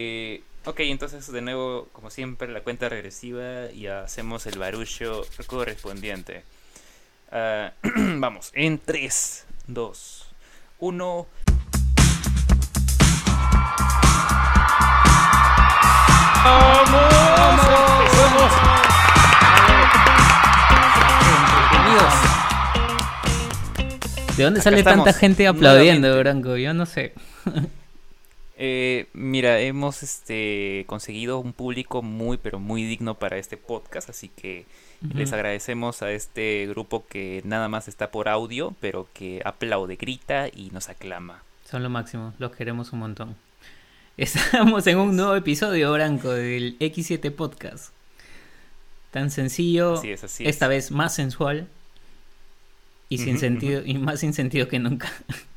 Eh, ok, entonces de nuevo, como siempre, la cuenta regresiva y hacemos el barullo correspondiente. Ah, vamos, en 3, 2, 1. ¡Vamos! ¡Empezamos! ¿De dónde Acá sale estamos, tanta gente aplaudiendo, nuevamente. Branco? Yo no sé. Eh, mira, hemos este, conseguido un público muy, pero muy digno para este podcast, así que les agradecemos a este grupo que nada más está por audio, pero que aplaude, grita y nos aclama. Son lo máximo, los queremos un montón. Estamos en un nuevo episodio, Branco, del X7 Podcast. Tan sencillo, Así es, así es. esta vez más sensual y sin sentido y más sin sentido que nunca.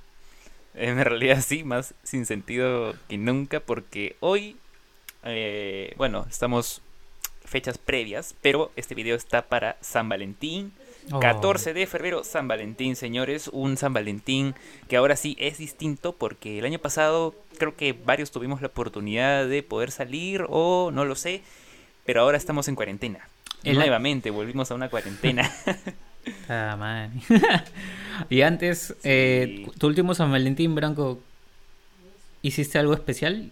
En realidad sí, más sin sentido que nunca, porque hoy, eh, bueno, estamos fechas previas, pero este video está para San Valentín. Oh. 14 de febrero, San Valentín, señores. Un San Valentín que ahora sí es distinto porque el año pasado creo que varios tuvimos la oportunidad de poder salir o no lo sé, pero ahora estamos en cuarentena. El Nuevamente volvimos a una cuarentena. Ah, man. y antes, eh, tu último San Valentín, Branco, ¿hiciste algo especial?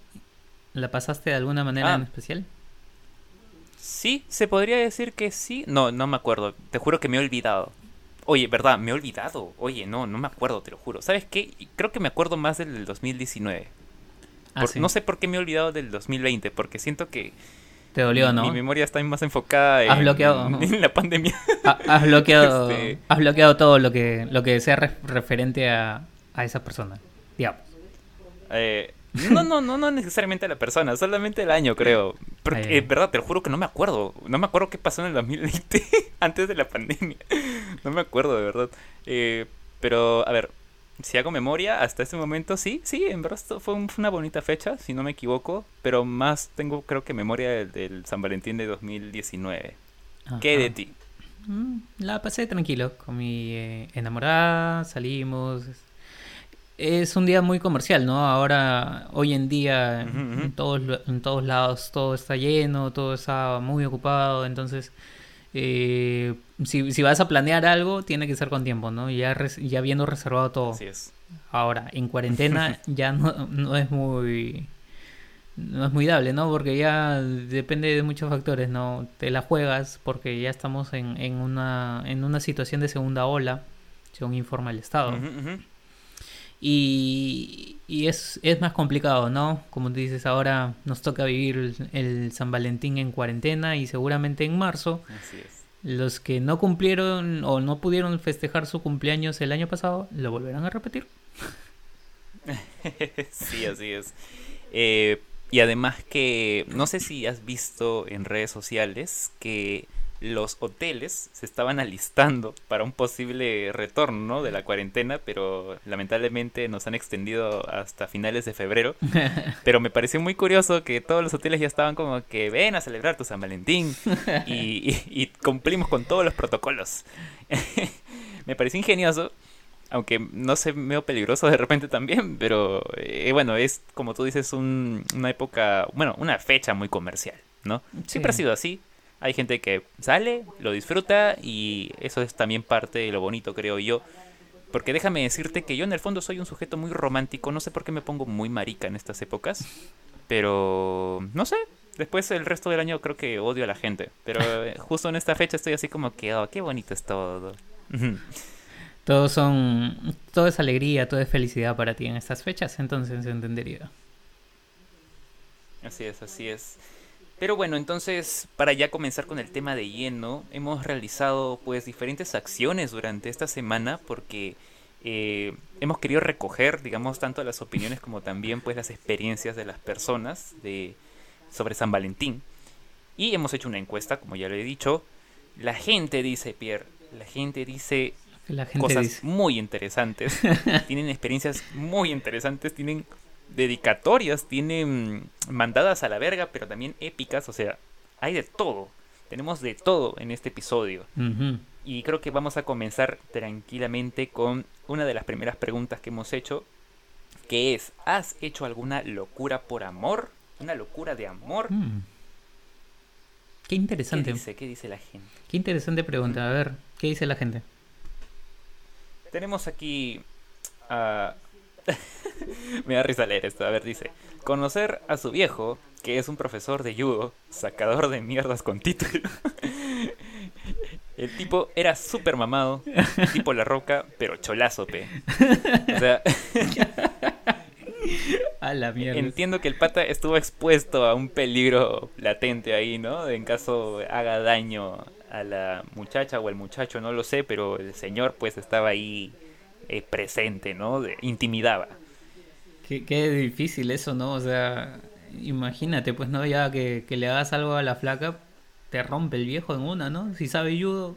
¿La pasaste de alguna manera Ah. en especial? sí, se podría decir que sí. No, no me acuerdo. Te juro que me he olvidado. Oye, ¿verdad? Me he olvidado. Oye, no, no me acuerdo, te lo juro. ¿Sabes qué? Creo que me acuerdo más del del 2019. Ah, Por- sí. No sé por qué me he olvidado del 2020, porque siento que Te dolió, ¿no? mi memoria está más enfocada en, Has bloqueado, ¿no? en la pandemia. Ha- Has bloqueado, Este- has bloqueado todo lo que, lo que sea re- referente a, a esa persona. Digamos. Eh, no, no, no, no necesariamente a la persona, solamente el año, creo. Porque, Ay, ay. eh, verdad, te lo juro que no me acuerdo. No me acuerdo qué pasó en el 2020, antes de la pandemia. No me acuerdo, de verdad. Eh, pero, a ver, si hago memoria, hasta este momento sí, sí, en verdad fue, un- fue una bonita fecha, si no me equivoco. Pero más tengo, creo que memoria del, del San Valentín de 2019. ¿Qué de ti? Mm, La pasé tranquilo con mi eh, enamorada, salimos. Es un día muy comercial, ¿no? Ahora, hoy en día, en, todos, en todos lados todo está lleno, todo está muy ocupado, entonces, eh, si, si vas a planear algo, tiene que ser con tiempo, ¿no? Ya, res- ya habiendo reservado todo. Así es. Ahora, en cuarentena ya no, no es muy no es muy dable, ¿no? Porque ya depende de muchos factores, ¿no? Te la juegas porque ya estamos en, en una en una situación de segunda ola, según informa el Estado. Y, y es, es más complicado, ¿no? Como tú dices, ahora nos toca vivir el, el San Valentín en cuarentena y seguramente en marzo Así es. los que no cumplieron o no pudieron festejar su cumpleaños el año pasado lo volverán a repetir. sí, así es. Eh, y además que, no sé si has visto en redes sociales que los hoteles se estaban alistando para un posible retorno ¿no? de la cuarentena, pero lamentablemente nos han extendido hasta finales de febrero. Pero me pareció muy curioso que todos los hoteles ya estaban como que ven a celebrar tu San Valentín y, y- y cumplimos con todos los protocolos. me pareció ingenioso, aunque no sé, medio peligroso de repente también, pero eh, bueno, es como tú dices, un- una época, bueno, una fecha muy comercial, ¿no? Siempre ha sido así. Hay gente que sale, lo disfruta y eso es también parte de lo bonito, creo yo. Porque déjame decirte que yo en el fondo soy un sujeto muy romántico, no sé por qué me pongo muy marica en estas épocas, pero no sé, después el resto del año creo que odio a la gente, pero eh, justo en esta fecha estoy así como que, oh, qué bonito es todo. Ujú. Todos son, todo es alegría, todo es felicidad para ti en estas fechas, entonces se entendería. Así es, así es. Pero bueno, entonces, para ya comenzar con el tema de lleno, hemos realizado pues diferentes acciones durante esta semana porque eh, hemos querido recoger, digamos, tanto las opiniones como también pues las experiencias de las personas de, sobre San Valentín. Y hemos hecho una encuesta, como ya lo he dicho. La gente dice, Pierre, la gente dice La gente cosas dice. muy interesantes, tienen experiencias muy interesantes, tienen dedicatorias, tienen mandadas a la verga, pero también épicas, o sea, hay de todo. Tenemos de todo en este episodio. Y creo que vamos a comenzar tranquilamente con una de las primeras preguntas que hemos hecho, que es, ¿has hecho alguna locura por amor? una locura de amor. Mm. Qué interesante. ¿Qué dice? ¿Qué dice la gente? Qué interesante pregunta. A ver, ¿qué dice la gente? Tenemos aquí a... Me da risa leer esto. A ver, dice... Conocer a su viejo, que es un profesor de judo, sacador de mierdas con título. El tipo era súper mamado, tipo la roca, pero cholazo, pe. O sea, A la mierda. entiendo que el pata estuvo expuesto a un peligro latente ahí, ¿no? En caso haga daño a la muchacha o el muchacho, no lo sé, pero el señor pues estaba ahí eh, presente, ¿no? De- intimidaba. Qué, qué difícil eso, ¿no? O sea, imagínate, pues, ¿no? Ya que, que le hagas algo a la flaca, te rompe el viejo en una, ¿no? Si sabe judo,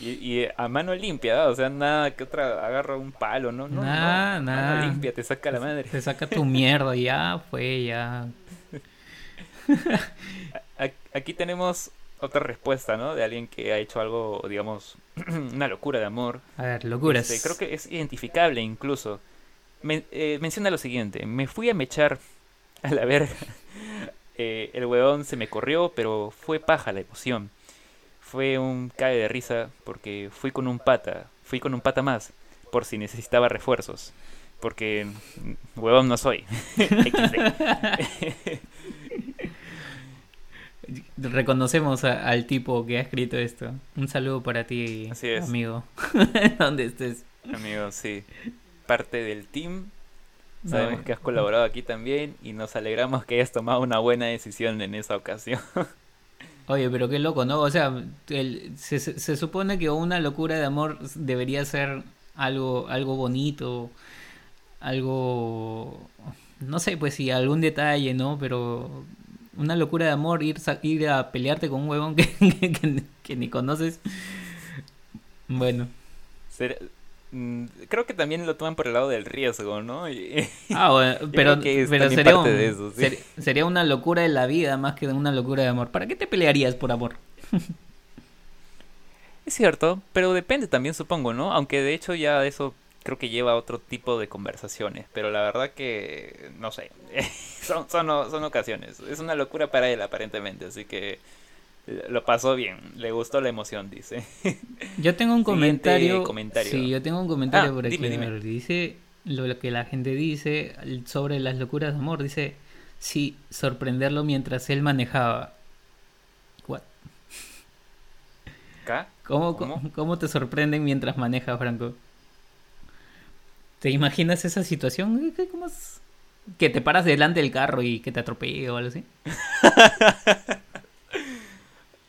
Y, y a mano limpia, ¿ah? o sea, nada que otra agarra un palo, ¿no? no no, nah. Mano limpia, te saca la madre. te saca tu mierda ya fue, ya. Aquí tenemos otra respuesta, ¿no? De alguien que ha hecho algo, digamos, una locura de amor. A ver, locuras. Este, creo que es identificable incluso. Men- eh, menciona lo siguiente, me fui a mechar a la verga. Eh, el huevón se me corrió, pero fue paja la emoción. Fue un cae de risa porque fui con un pata, fui con un pata más, por si necesitaba refuerzos. Porque huevón no soy. Reconocemos a- al tipo que ha escrito esto. Un saludo para ti, Así es. amigo. Donde estés. Amigo, sí. Parte del team. No, Sabemos eh. que has colaborado aquí también y nos alegramos que hayas tomado una buena decisión en esa ocasión. Oye, pero qué loco, ¿no? O sea, el- se, se- supone que una locura de amor debería ser algo, algo bonito, algo, no sé, pues sí, algún detalle, ¿no? Pero una locura de amor, ir, ir a pelearte con un huevón que, que, que- que ni conoces. Bueno, Ser- mm, Creo que también lo toman por el lado del riesgo, ¿no? Y- ah, bueno, pero, que pero sería, parte un- de eso, sí. ser- sería una locura de la vida más que una locura de amor. ¿Para qué te pelearías por amor? Es cierto, pero depende también, supongo, ¿no? Aunque de hecho ya eso creo que lleva a otro tipo de conversaciones, pero la verdad que, no sé, son, son, son ocasiones. Es una locura para él aparentemente, así que lo pasó bien, le gustó la emoción, dice. Yo tengo un comentario. comentario. Sí, yo tengo un comentario Ah, por aquí. dime, dime. dice lo que la gente dice sobre las locuras de amor. Dice, sí, sorprenderlo mientras él manejaba. What? ¿Cómo, ¿Cómo? ¿Cómo te sorprenden mientras maneja, Franco? ¿Te imaginas esa situación? ¿Qué- ¿Cómo es? Que te paras delante del carro y que te atropelle o algo así.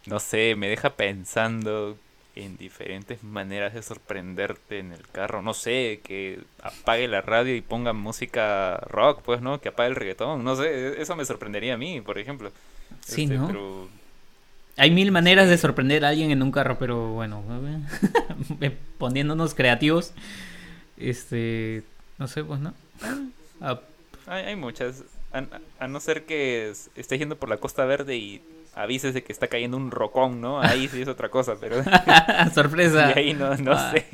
No sé, me deja pensando en diferentes maneras de sorprenderte en el carro. No sé, que apague la radio y ponga música rock, pues, ¿no? Que apague el reggaetón. No sé, eso me sorprendería a mí, por ejemplo. Sí, Este, ¿no? Pero Hay mil maneras de sorprender a alguien en un carro, pero bueno, poniéndonos creativos, este, no sé, pues no. Ah, hay, hay muchas. A, a no ser que es- estés yendo por la Costa Verde y avises de que está cayendo un rocón, ¿no? Ahí sí es otra cosa, pero... sorpresa. y ahí no, no Ah. sé.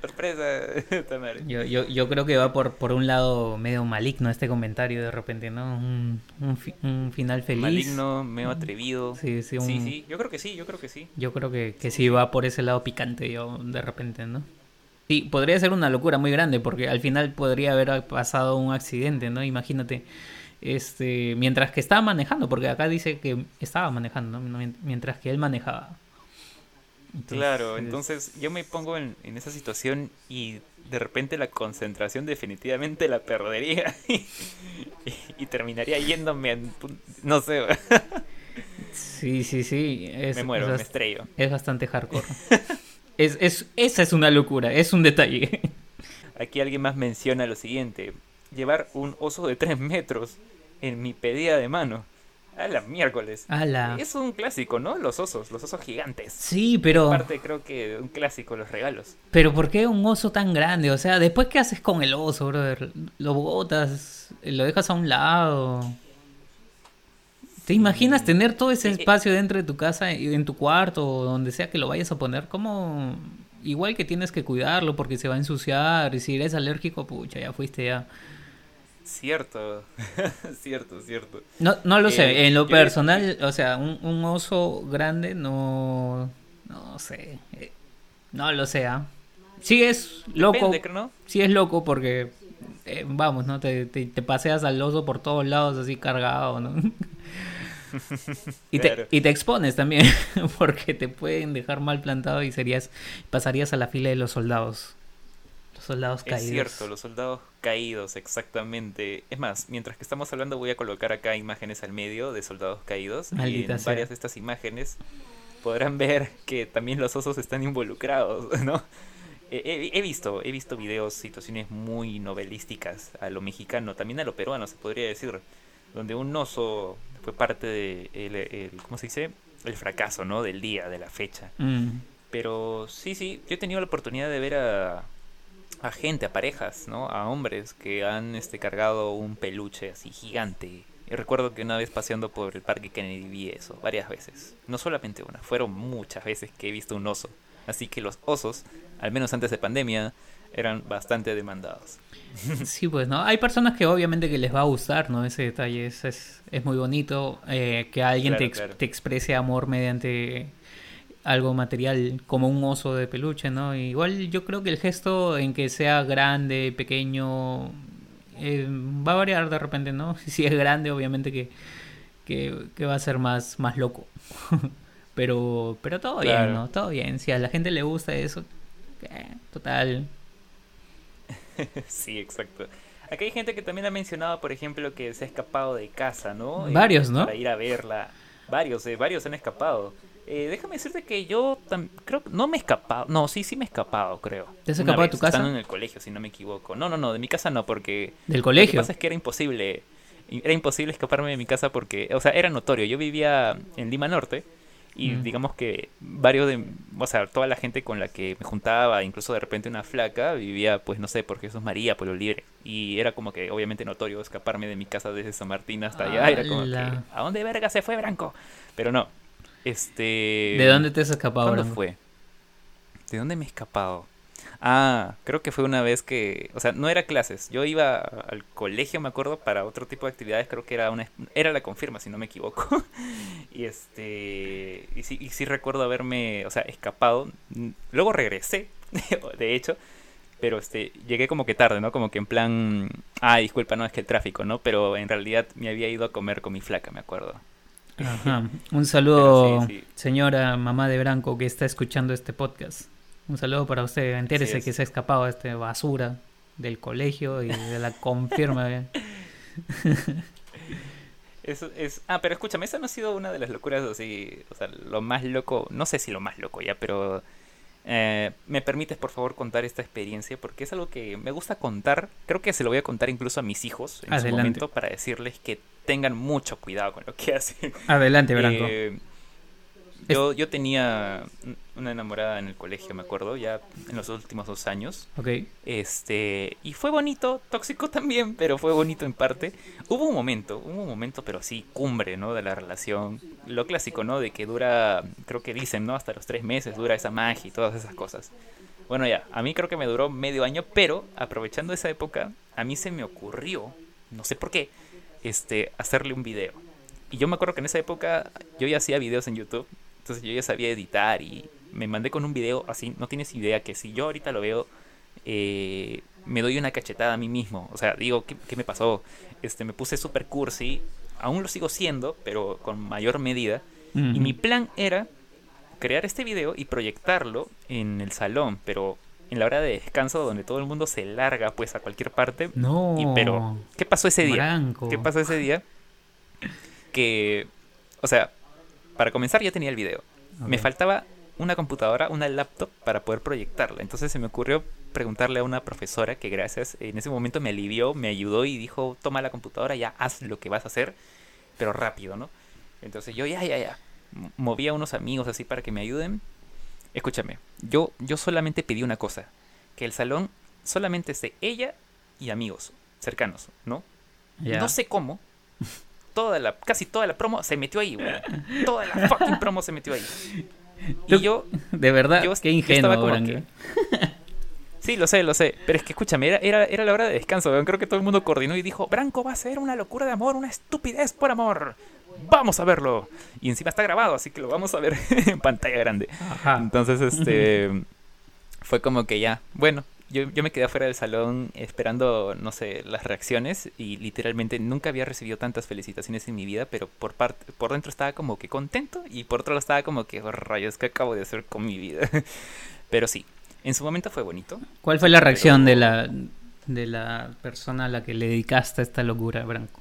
Sorpresa. Yo, yo, yo creo que va por, por un lado medio maligno este comentario de repente, ¿no? Un, un, fi- un final feliz. Maligno, medio atrevido. Sí, sí, Sí, sí, yo creo que sí, yo creo que sí. Yo creo que, que sí va por ese lado picante, yo, de repente, ¿no? Sí, podría ser una locura muy grande, porque al final podría haber pasado un accidente, ¿no? Imagínate, este, mientras que estaba manejando, porque acá dice que estaba manejando, ¿no? Mien- Mientras que él manejaba. Entonces, Claro, entonces yo me pongo en, en esa situación y de repente la concentración definitivamente la perdería y, y terminaría yéndome, a- no sé, Sí, sí, sí. Es, me muero, es, me estrello. es bastante hardcore. es, es, esa es una locura, es un detalle. Aquí alguien más menciona lo siguiente, llevar un oso de 3 metros en mi pedida de mano. A la miércoles. Ala. Es un clásico, ¿no? Los osos, los osos gigantes. Sí, pero... Aparte creo que un clásico, los regalos. Pero ¿por qué un oso tan grande? O sea, después qué haces con el oso, brother? Lo botas, lo dejas a un lado. ¿Te imaginas tener todo ese Eh, eh. espacio dentro de tu casa, en tu cuarto o donde sea que lo vayas a poner? ¿Cómo? Igual que tienes que cuidarlo porque se va a ensuciar y si eres alérgico, pucha, ya fuiste ya. Cierto, cierto, cierto. No, no lo sé, Eh, en lo personal, o sea, un, un oso grande no, no sé, eh, no lo sé, ¿ah? Sí es loco, Depende, ¿no? sí es loco porque, eh, vamos, ¿no? Te, te, te paseas al oso por todos lados así cargado, ¿no? y, te, Claro. y te expones también porque te pueden dejar mal plantado y serías, pasarías a la fila de los soldados. Soldados Es caídos. cierto, los soldados caídos, exactamente. Es más, mientras que estamos hablando voy a colocar acá imágenes al medio de soldados caídos. Maldita y en sea. varias de estas imágenes podrán ver que también los osos están involucrados, ¿no? He, he- he visto, he visto videos, situaciones muy novelísticas a lo mexicano, también a lo peruano se podría decir, donde un oso fue parte de el, el- ¿cómo se dice? El fracaso, ¿no? Del día, de la fecha. Mm. Pero sí, sí, yo he tenido la oportunidad de ver a, a gente, a parejas, ¿no? A hombres que han este, cargado un peluche así gigante. Y recuerdo que una vez paseando por el parque Kennedy vi eso, varias veces. No solamente una, fueron muchas veces que he visto un oso. Así que los osos, al menos antes de pandemia, eran bastante demandados. Sí, pues, ¿no? Hay personas que obviamente que les va a gustar, ¿no? Ese detalle es, es, es muy bonito eh, que alguien te, claro. te exprese amor mediante algo material como un oso de peluche, ¿no? Igual yo creo que el gesto en que sea grande, pequeño, eh, va a variar de repente, ¿no? Si es grande, obviamente que, que, que va a ser más, más loco. pero, pero todo Claro. bien, ¿no? Todo bien. Si a la gente le gusta eso, eh, total. sí, exacto. Acá hay gente que también ha mencionado, por ejemplo, que se ha escapado de casa, ¿no? Eh, Varios, ¿no? Para ir a verla. Varios, eh, varios han escapado. Eh, déjame decirte que yo creo que no me he escapado. No, sí, sí me he escapado, creo. ¿Te has escapado de tu casa? Estando en el colegio, si no me equivoco. No, no, no, de mi casa no, porque... Del Lo que colegio. pasa es que era imposible. Era imposible escaparme de mi casa porque, o sea, era notorio. Yo vivía en Lima Norte y Mm. digamos que varios de, o sea, toda la gente con la que me juntaba, incluso de repente una flaca, vivía, pues no sé, por Jesús María, Pueblo Libre. Y era como que, obviamente, notorio escaparme de mi casa desde San Martín hasta allá. Era como que. ¿a dónde verga se fue Branco? Pero no. Este. ¿De dónde te has escapado, ¿Cuándo Branco? fue? ¿De dónde me he escapado? Ah, creo que fue una vez que, o sea, no era clases. Yo iba al colegio, me acuerdo, para otro tipo de actividades. Creo que era una, era la confirma, si no me equivoco. y este, y sí, y sí recuerdo haberme, o sea, escapado. Luego regresé, de hecho, pero este, llegué como que tarde, ¿no? Como que en plan, ah, disculpa, no es que el tráfico, ¿no? Pero en realidad me había ido a comer con mi flaca, me acuerdo. Ajá. Un saludo, Pero sí, sí. señora mamá de Branco, que está escuchando este podcast. Un saludo para usted. Entérese es. que se ha escapado de este basura del colegio y de la confirma. ¿eh? Eso es. Ah, pero escúchame, esa no ha sido una de las locuras así. O sea, lo más loco. No sé si lo más loco ya, pero. Eh, ¿Me permites por favor contar esta experiencia? Porque es algo que me gusta contar. Creo que se lo voy a contar incluso a mis hijos en su Adelante. momento para decirles que tengan mucho cuidado con lo que hacen. Adelante, Branco. Eh, yo, yo tenía una enamorada en el colegio, me acuerdo, ya en los últimos dos años. ok. Este, y fue bonito, tóxico también, pero fue bonito en parte. Hubo un momento, hubo un momento, pero sí, cumbre, ¿no? De la relación. Lo clásico, ¿no? De que dura, creo que dicen, ¿no? Hasta los tres meses dura esa magia y todas esas cosas. Bueno, ya, a mí creo que me duró medio año, pero aprovechando esa época, a mí se me ocurrió, no sé por qué, este, hacerle un video. Y yo me acuerdo que en esa época yo ya hacía videos en YouTube, entonces yo ya sabía editar y me mandé con un video así, no tienes idea que si yo ahorita lo veo, eh, me doy una cachetada a mí mismo. O sea, digo, ¿qué, qué me pasó? Este, me puse super cursi, aún lo sigo siendo, pero con mayor medida. Y mi plan era crear este video y proyectarlo en el salón, pero en la hora de descanso donde todo el mundo se larga pues a cualquier parte. No. Y pero, ¿qué pasó ese día? ¿Qué pasó ese día? Que, o sea, para comenzar ya tenía el video. Me faltaba una computadora, una laptop para poder proyectarla. Entonces se me ocurrió preguntarle a una profesora que gracias en ese momento me alivió, me ayudó y dijo, toma la computadora, ya haz lo que vas a hacer, pero rápido, ¿no? Entonces yo ya, ya, ya. Moví a unos amigos así para que me ayuden. Escúchame, yo, yo solamente pedí una cosa, que el salón solamente esté ella y amigos cercanos, ¿no? No sé cómo. Toda la, casi toda la promo se metió ahí, güey. Toda la fucking promo se metió ahí. Y yo, De verdad, yo- qué yo ingenuo, que- Sí, lo sé, lo sé. Pero es que escúchame, era, era, era la hora de descanso. Creo que todo el mundo coordinó y dijo, Branco va a ser una locura de amor, una estupidez por amor. Vamos a verlo. Y encima está grabado, así que lo vamos a ver en pantalla grande. Ajá. Entonces, este, fue como que ya, bueno, yo, yo me quedé afuera del salón esperando, no sé, las reacciones y literalmente nunca había recibido tantas felicitaciones en mi vida, pero por parte, por dentro estaba como que contento y por otro lado estaba como que, oh, rayos, ¿qué acabo de hacer con mi vida? pero sí, en su momento fue bonito. ¿Cuál fue la reacción de la, de la persona a la que le dedicaste esta locura, Branco?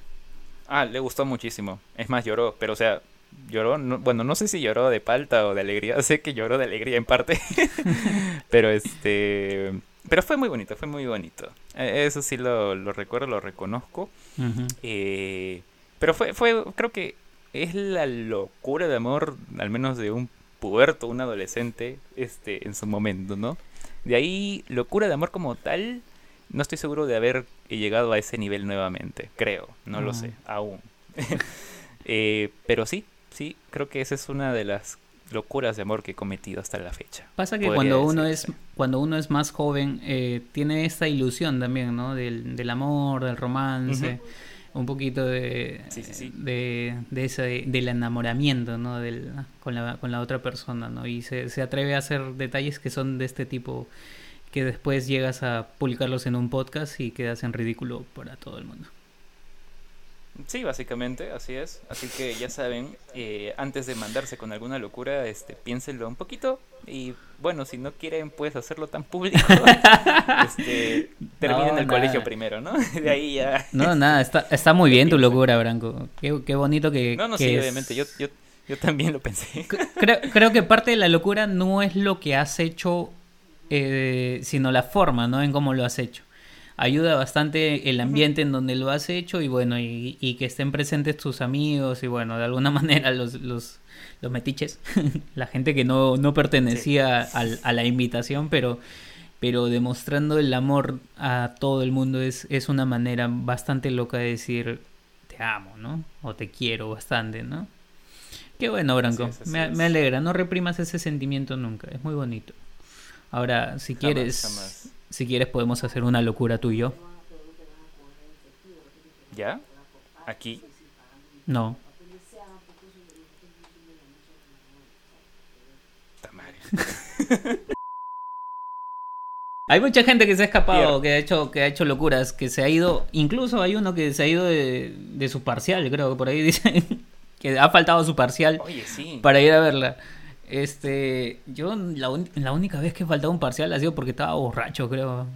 Ah, le gustó muchísimo. Es más, lloró, pero o sea, lloró, no- bueno, no sé si lloró de palta o de alegría, sé que lloró de alegría en parte, pero este, pero fue muy bonito, fue muy bonito. Eh, Eso sí lo, lo recuerdo, lo reconozco, eh, pero fue, fue, creo que es la locura de amor, al menos de un puberto, un adolescente, este, en su momento, ¿no? De ahí, locura de amor como tal, no estoy seguro de haber llegado a ese nivel nuevamente, creo, no lo sé, aún. Eh, pero sí, sí, creo que esa es una de las locuras de amor que he cometido hasta la fecha. Pasa que cuando uno es cuando uno es más joven eh, tiene esta ilusión también, ¿no? Del, del amor, del romance, un poquito de Sí, sí, sí. de, de ese del enamoramiento, ¿no? Del, con la con la otra persona, ¿no? Y se, se atreve a hacer detalles que son de este tipo que después llegas a publicarlos en un podcast y quedas en ridículo para todo el mundo. Sí, básicamente, así es. Así que ya saben, eh, antes de mandarse con alguna locura, este, piénsenlo un poquito. Y bueno, si no quieren, pues hacerlo tan público. este, terminen No, el nada. colegio primero, ¿no? De ahí ya. No, nada, está, está muy bien tu locura, Branco. Qué, qué bonito que, No, no, que sí, es- obviamente. Yo, yo, yo también lo pensé. Creo, creo que parte de la locura no es lo que has hecho, eh, sino la forma, ¿no? En cómo lo has hecho. Ayuda bastante el ambiente en donde lo has hecho y bueno, y, y que estén presentes tus amigos y bueno, de alguna manera los, los, los metiches, la gente que no, no pertenecía al- a la invitación, pero, pero demostrando el amor a todo el mundo es, es una manera bastante loca de decir te amo, ¿no? O te quiero bastante, ¿no? Qué bueno, Branco. Así es, así me, me alegra. No reprimas ese sentimiento nunca. Es muy bonito. Ahora, si Jamás, quieres, jamás. Si quieres podemos hacer una locura tú y yo. ¿Ya? Aquí. No. Hay mucha gente que se ha escapado, que ha hecho, que ha hecho locuras, que se ha ido. Incluso hay uno que se ha ido de, de su parcial, creo que por ahí dicen que ha faltado su parcial Oye, sí. para ir a verla. Este, yo la, un- la única vez que he faltado un parcial ha sido porque estaba borracho, creo.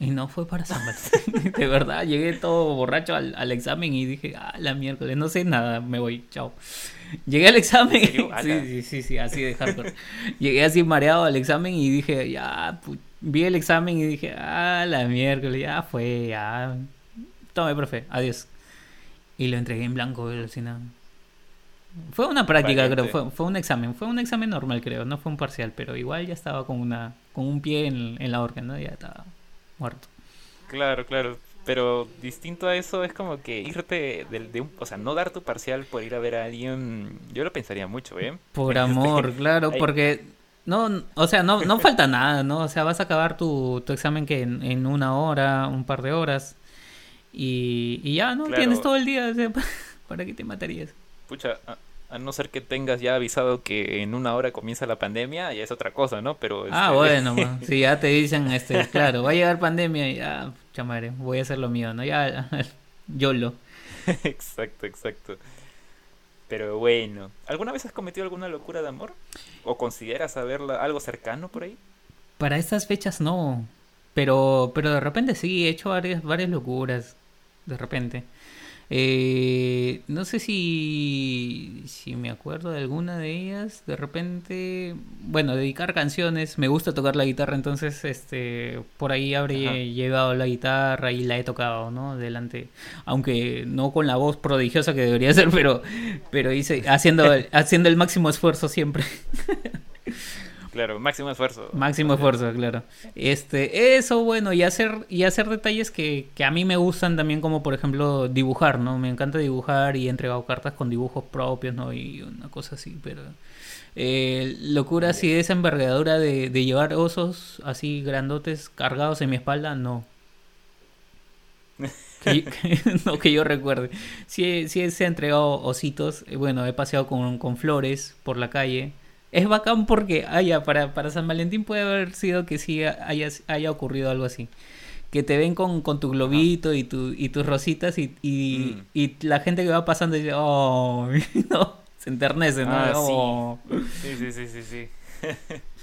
Y no fue para San Valentín. De verdad, llegué todo borracho al, al examen y dije, ah, la miércoles, no sé nada, me voy, chao. Llegué al examen. Sí, sí, sí, sí, así de hardcore. Llegué así mareado al examen y dije, ya, vi el examen y dije, ah, la miércoles, ya fue, ya. Tome, profe, adiós. Y lo entregué en blanco, alucinado. Fue una práctica, Valiente. creo, fue, fue un examen, fue un examen normal, creo, no fue un parcial, pero igual ya estaba con una, con un pie en, en la horca, ¿no? Ya estaba muerto. Claro, claro. Pero distinto a eso es como que irte de, de un, o sea, no dar tu parcial por ir a ver a alguien, yo lo pensaría mucho, ¿eh? Por Este, amor, claro, porque no, o sea, no, no falta nada, ¿no? O sea, vas a acabar tu, tu examen que en, en una hora, un par de horas, y, y ya, ¿no? Claro. Tienes todo el día, o sea, ¿para qué te matarías? Pucha, a, no ser que tengas ya avisado que en una hora comienza la pandemia, ya es otra cosa, ¿no? Pero Ah, este, bueno, si ya te dicen, este, claro, va a llegar pandemia y ya, chamaré, voy a hacer lo mío, ¿no? Ya, YOLO. exacto, exacto. Pero bueno, ¿alguna vez has cometido alguna locura de amor? ¿O consideras haberla algo cercano por ahí? Para estas fechas no, pero, pero de repente sí, he hecho varias, varias locuras, de repente. Eh, no sé si, si me acuerdo de alguna de ellas, de repente, bueno, dedicar canciones, me gusta tocar la guitarra, entonces este, por ahí habré Ajá. llevado la guitarra y la he tocado, ¿no? Delante, aunque no con la voz prodigiosa que debería ser, pero, pero hice, haciendo, haciendo el máximo esfuerzo siempre. Claro, máximo esfuerzo. Máximo esfuerzo, claro. Este, eso, bueno, y hacer, y hacer detalles que, que a mí me gustan también, como por ejemplo dibujar, ¿no? Me encanta dibujar y he entregado cartas con dibujos propios, ¿no? Y una cosa así, pero... Eh, locura así de esa envergadura de, de llevar osos así grandotes cargados en mi espalda, no. Que, que- no que yo recuerde. Sí, sí se ha entregado ositos. eh, Bueno, he paseado con, con flores por la calle. Es bacán porque, ah, ya, para, para San Valentín puede haber sido que sí haya, haya ocurrido algo así. Que te ven con, con tu globito y, tu, y tus rositas y, y, Mm. y la gente que va pasando dice, oh, no, se enternece, ¿no? Ah, sí. Oh. Sí, sí, sí, sí, sí.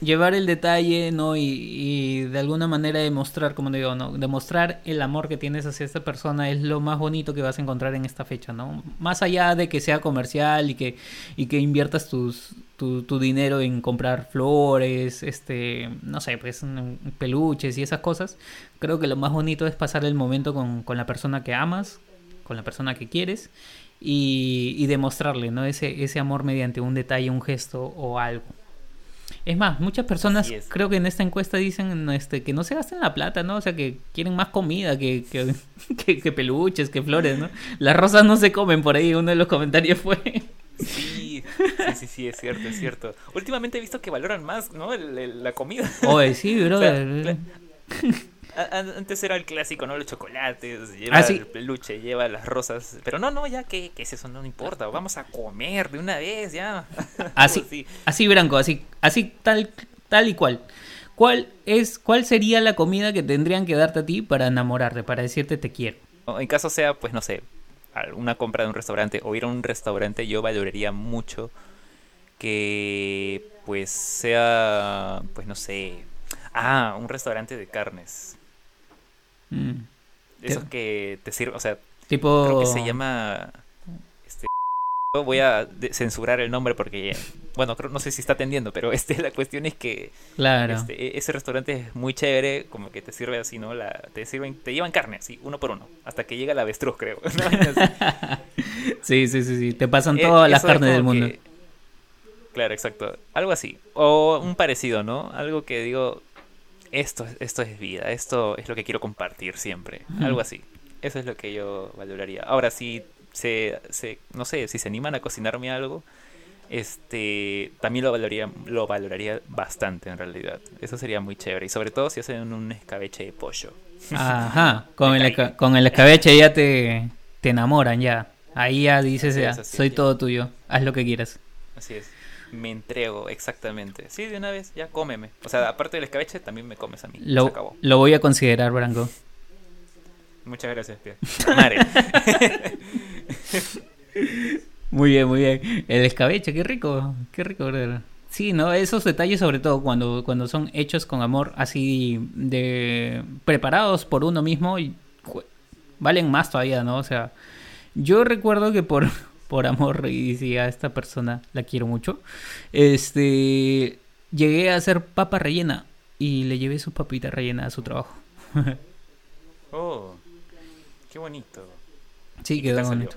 llevar el detalle, ¿no? Y, y de alguna manera demostrar, como digo, ¿no? Demostrar el amor que tienes hacia esta persona es lo más bonito que vas a encontrar en esta fecha, ¿no? Más allá de que sea comercial y que, y que inviertas tus, tu, tu dinero en comprar flores, este, no sé, pues peluches y esas cosas, creo que lo más bonito es pasar el momento con, con la persona que amas, con la persona que quieres. Y, y demostrarle, ¿no? Ese, ese amor mediante un detalle, un gesto o algo. Es más, muchas personas creo que en esta encuesta dicen este, que no se gasten la plata, ¿no? O sea, que quieren más comida que, que, que- que peluches, que flores, ¿no? Las rosas no se comen por ahí, uno de los comentarios fue... Sí, sí, sí, sí, es cierto, es cierto. Últimamente he visto que valoran más, ¿no? El- el- la comida. Oye, sí, brother. a- Antes era el clásico, ¿no? Los chocolates, lleva Ah, sí. el peluche, lleva las rosas. Pero no, no, ya, ¿qué, qué es eso? No, no importa. Vamos a comer de una vez, ya. Así, así. Branco, así, así tal, tal y cual. ¿Cuál es, cuál sería la comida que tendrían que darte a ti para enamorarte, para decirte te quiero? En caso sea, pues no sé, una compra de un restaurante o ir a un restaurante, yo valoraría mucho que pues sea, pues no sé, ah, un restaurante de carnes. Mm. Esos que te sirven, o sea, Tipo... creo que se llama este voy a censurar el nombre porque bueno, creo, no sé si está atendiendo, pero este la cuestión es que Claro. este, e- ese restaurante es muy chévere, como que te sirve así, ¿no? La, te sirven, te llevan carne así, uno por uno, hasta que llega el avestruz, creo. Sí, sí, sí, sí. Te pasan Eh, todas las carnes del mundo. que- Claro, exacto. Algo así. O un parecido, ¿no? Algo que digo, esto, es- esto es vida, esto es lo que quiero compartir siempre. Algo así. Eso es lo que yo valoraría. Ahora, si se, se, no sé, si se animan a cocinarme algo, este, también lo valoraría, lo valoraría bastante en realidad. Eso sería muy chévere. Y sobre todo si hacen un escabeche de pollo. Ajá. Con el, esca- con el escabeche ya te, te enamoran ya. Ahí ya dices, ya, soy todo tuyo. Haz lo que quieras. Así es. Me entrego, exactamente. Sí, de una vez, ya cómeme. O sea, aparte del escabeche, también me comes a mí. Se Lo, acabó. lo voy a considerar, Branco. Muchas gracias, Pia. Mare. Muy bien, muy bien. El escabeche, qué rico, qué rico, brother. Sí, ¿no? Esos detalles, sobre todo cuando, cuando son hechos con amor, así de preparados por uno mismo, y, valen más todavía, ¿no? O sea, yo recuerdo que por, por amor, y si a esta persona la quiero mucho, este, llegué a hacer papa rellena y le llevé su papita rellena a su trabajo. Oh, qué bonito. Sí, ¿Y qué quedó bonito.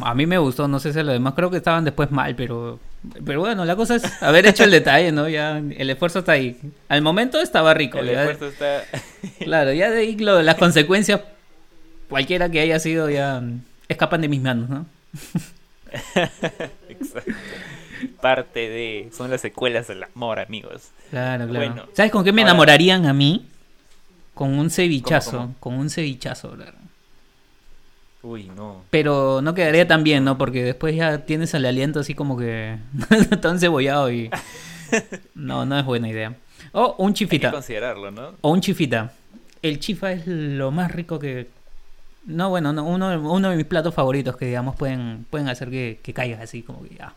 A mí me gustó, no sé si a lo demás, creo que estaban después mal, pero pero bueno, la cosa es haber hecho el detalle, ¿no? Ya el esfuerzo está ahí. Al momento estaba rico, El esfuerzo está... claro, ya de ahí lo- las consecuencias cualquiera que haya sido ya escapan de mis manos, ¿no? Exacto. Parte de... Son las secuelas del amor, amigos. Claro, claro. Bueno, ¿Sabes con qué me ahora- enamorarían a mí? Con un cevichazo, cómo? con un cevichazo, claro. Uy, no. Pero no quedaría tan bien, ¿no? Porque después ya tienes el aliento así como que tan cebollado y no, no es buena idea. O un Hay que chifita. considerarlo, ¿no? O un chifita. El chifa es lo más rico que... No, bueno, no, uno, uno de mis platos favoritos que, digamos, pueden, pueden hacer que, que caigas así como que ya.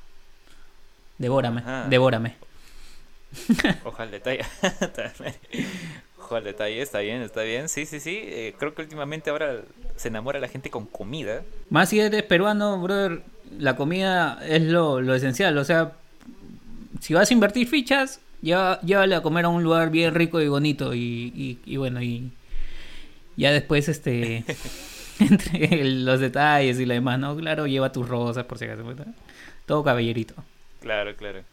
Devórame, Ajá. devórame. Ojo al detalle. Ojo al detalle, está bien, está bien. Sí, sí, sí. Eh, creo que últimamente ahora se enamora la gente con comida. Más si eres peruano, brother, la comida es lo, lo esencial. O sea, si vas a invertir fichas, llévale a comer a un lugar bien rico y bonito. Y, y, y bueno, y ya después, este, entre los detalles y lo demás, ¿no? Claro, lleva tus rosas por si acaso. Todo caballerito. Claro, claro.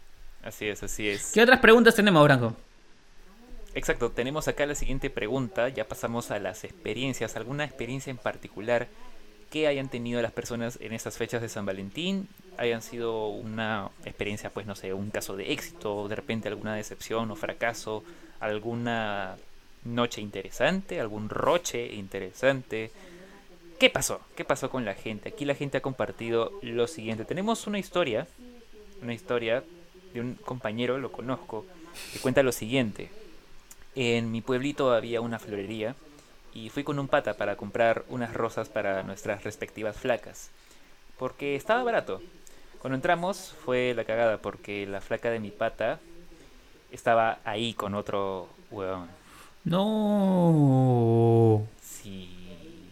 Así es, así es. ¿Qué otras preguntas tenemos, Branco? Exacto, tenemos acá la siguiente pregunta, ya pasamos a las experiencias, alguna experiencia en particular que hayan tenido las personas en estas fechas de San Valentín, hayan sido una experiencia, pues no sé, un caso de éxito, de repente alguna decepción o fracaso, alguna noche interesante, algún roche interesante. ¿Qué pasó? ¿Qué pasó con la gente? Aquí la gente ha compartido lo siguiente. Tenemos una historia, una historia de un compañero, lo conozco, que cuenta lo siguiente. En mi pueblito había una florería y fui con un pata para comprar unas rosas para nuestras respectivas flacas. Porque estaba barato. Cuando entramos fue la cagada porque la flaca de mi pata estaba ahí con otro huevón. No. Sí.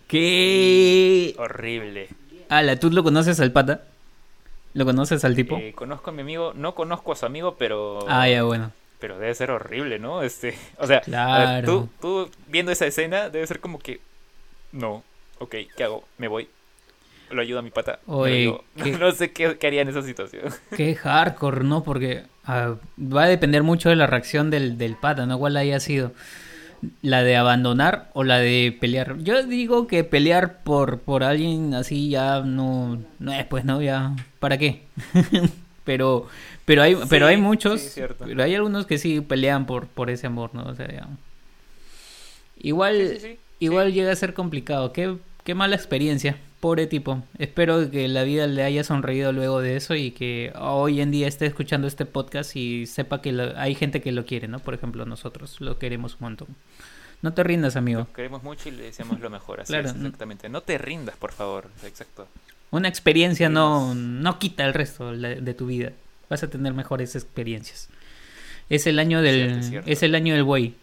¿Qué? Horrible. Ala, ¿tú lo conoces al pata? ¿Lo conoces al tipo? Eh, conozco a mi amigo, no conozco a su amigo, pero... Ah, ya, bueno. Pero debe ser horrible, ¿no? Este, o sea, ver, tú, tú viendo esa escena debe ser como que... No, ok, ¿qué hago? Me voy. Lo ayudo a mi pata. Oye. No sé qué, qué haría en esa situación. Qué hardcore, ¿no? Porque ah, va a depender mucho de la reacción del, del pata, ¿no? ¿Cuál haya sido? ¿La de abandonar o la de pelear? Yo digo que pelear por, por alguien así ya no, no es, pues, ¿no? Ya, ¿para qué? pero pero hay pero hay muchos, sí, pero hay algunos que sí pelean por, por ese amor, ¿no? O sea, ya. Igual, sí. igual llega a ser complicado. Qué, qué mala experiencia. Pobre tipo. Espero que la vida le haya sonreído luego de eso y que hoy en día esté escuchando este podcast y sepa que lo- hay gente que lo quiere, ¿no? Por ejemplo, nosotros lo queremos un montón. No te rindas, amigo. Lo queremos mucho y le deseamos lo mejor. Así Claro. es, exactamente. No te rindas, por favor. Exacto. Una experiencia no, no quita el resto de, de tu vida. Vas a tener mejores experiencias. Es el año del Cierto, cierto. es el año del buey.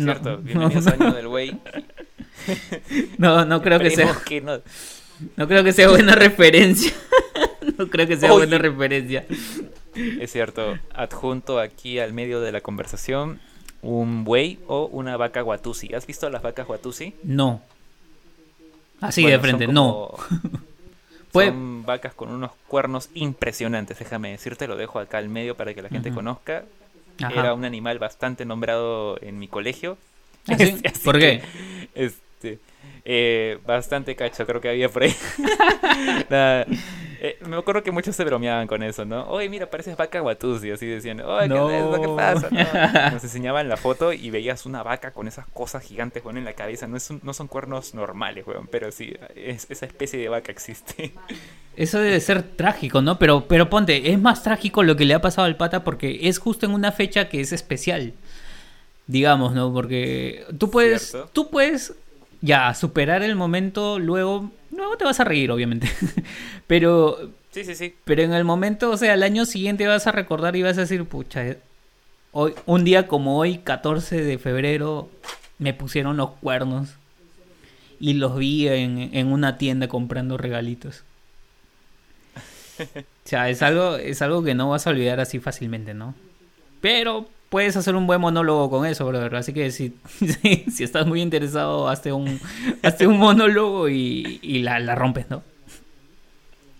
No, Cierto. Bienvenidos a Año del Güey. no, no creo que sea que no. no creo que sea buena referencia. no creo que sea Oye. buena referencia. Es cierto. Adjunto aquí al medio de la conversación un buey o una vaca guatusi. ¿Has visto las vacas guatusi? No. Así Bueno, de frente, no. como- Puede- Son vacas con unos cuernos impresionantes, déjame decirte, lo dejo acá al medio para que la gente Ujú. conozca. Ajá. Era un animal bastante nombrado en mi colegio. ¿Ah, sí? ¿Por que, qué? Este, eh, bastante cacho creo que había por ahí. Eh, me acuerdo que muchos se bromeaban con eso, ¿no? Oye, mira, pareces vaca guatusi, así decían. Oye, ¿qué es eso? ¿Qué pasa? No. Nos enseñaban la foto y veías una vaca con esas cosas gigantes, weón, en la cabeza. No, es un- no son cuernos normales, weón, pero sí, es- esa especie de vaca existe. Eso debe ser trágico, ¿no? Pero, pero ponte, es más trágico lo que le ha pasado al pata porque es justo en una fecha que es especial. Digamos, ¿no? Porque tú puedes, Cierto. tú puedes ya superar el momento, luego, luego te vas a reír, obviamente. pero, Sí, sí, sí. pero en el momento, o sea, al año siguiente vas a recordar y vas a decir, pucha, eh, hoy, un día como hoy, 14 de febrero, me pusieron los cuernos y los vi en, en una tienda comprando regalitos. O sea, es algo, es algo que no vas a olvidar así fácilmente, ¿no? Pero puedes hacer un buen monólogo con eso, brother. Así que si, si, estás muy interesado, hazte un, un monólogo y, y la, la rompes, ¿no?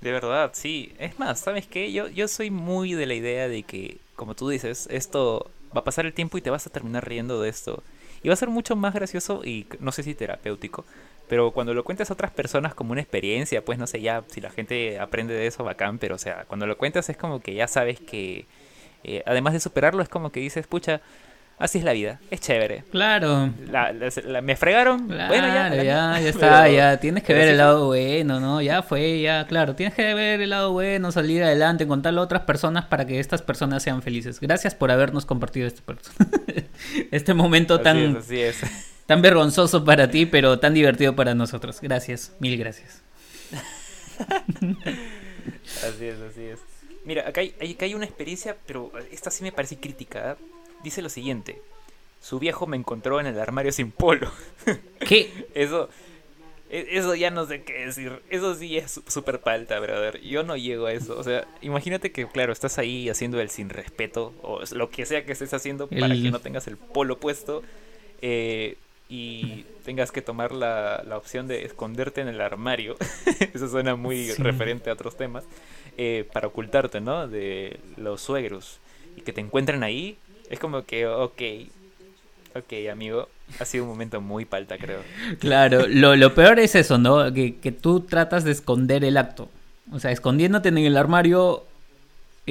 De verdad, sí. Es más, ¿sabes qué? Yo, yo soy muy de la idea de que, como tú dices, esto va a pasar el tiempo y te vas a terminar riendo de esto. Y va a ser mucho más gracioso y no sé si terapéutico. Pero cuando lo cuentas a otras personas como una experiencia, pues no sé, ya si la gente aprende de eso, bacán. Pero o sea, cuando lo cuentas es como que ya sabes que, eh, además de superarlo, es como que dices, pucha, así es la vida, es chévere. Claro. La, la- la- me fregaron, Claro, bueno, ya, ya, ya, pero- está, ya, tienes que ver sí el lado bueno, ¿no? Ya fue, ya, claro, tienes que ver el lado bueno, salir adelante, contarle a otras personas para que estas personas sean felices. Gracias por habernos compartido este, este momento Así tan, es, así es. tan vergonzoso para ti, pero tan divertido para nosotros. Gracias, mil gracias. Así es, así es. Mira, acá hay, acá hay una experiencia, pero esta sí me parece crítica. ¿eh? Dice lo siguiente. Su viejo me encontró en el armario sin polo. ¿Qué? Eso, e- eso ya no sé qué decir. Eso sí es súper palta, brother. Yo no llego a eso. O sea, imagínate que, claro, estás ahí haciendo el sin respeto o lo que sea que estés haciendo para El- que no tengas el polo puesto. eh, y tengas que tomar la, la opción de esconderte en el armario, eso suena muy Sí. referente a otros temas, eh, para ocultarte, ¿no? De los suegros y que te encuentren ahí, es como que, ok, ok, amigo, ha sido un momento muy palta, creo. Claro, lo, lo peor es eso, ¿no? Que, que tú tratas de esconder el acto. O sea, escondiéndote en el armario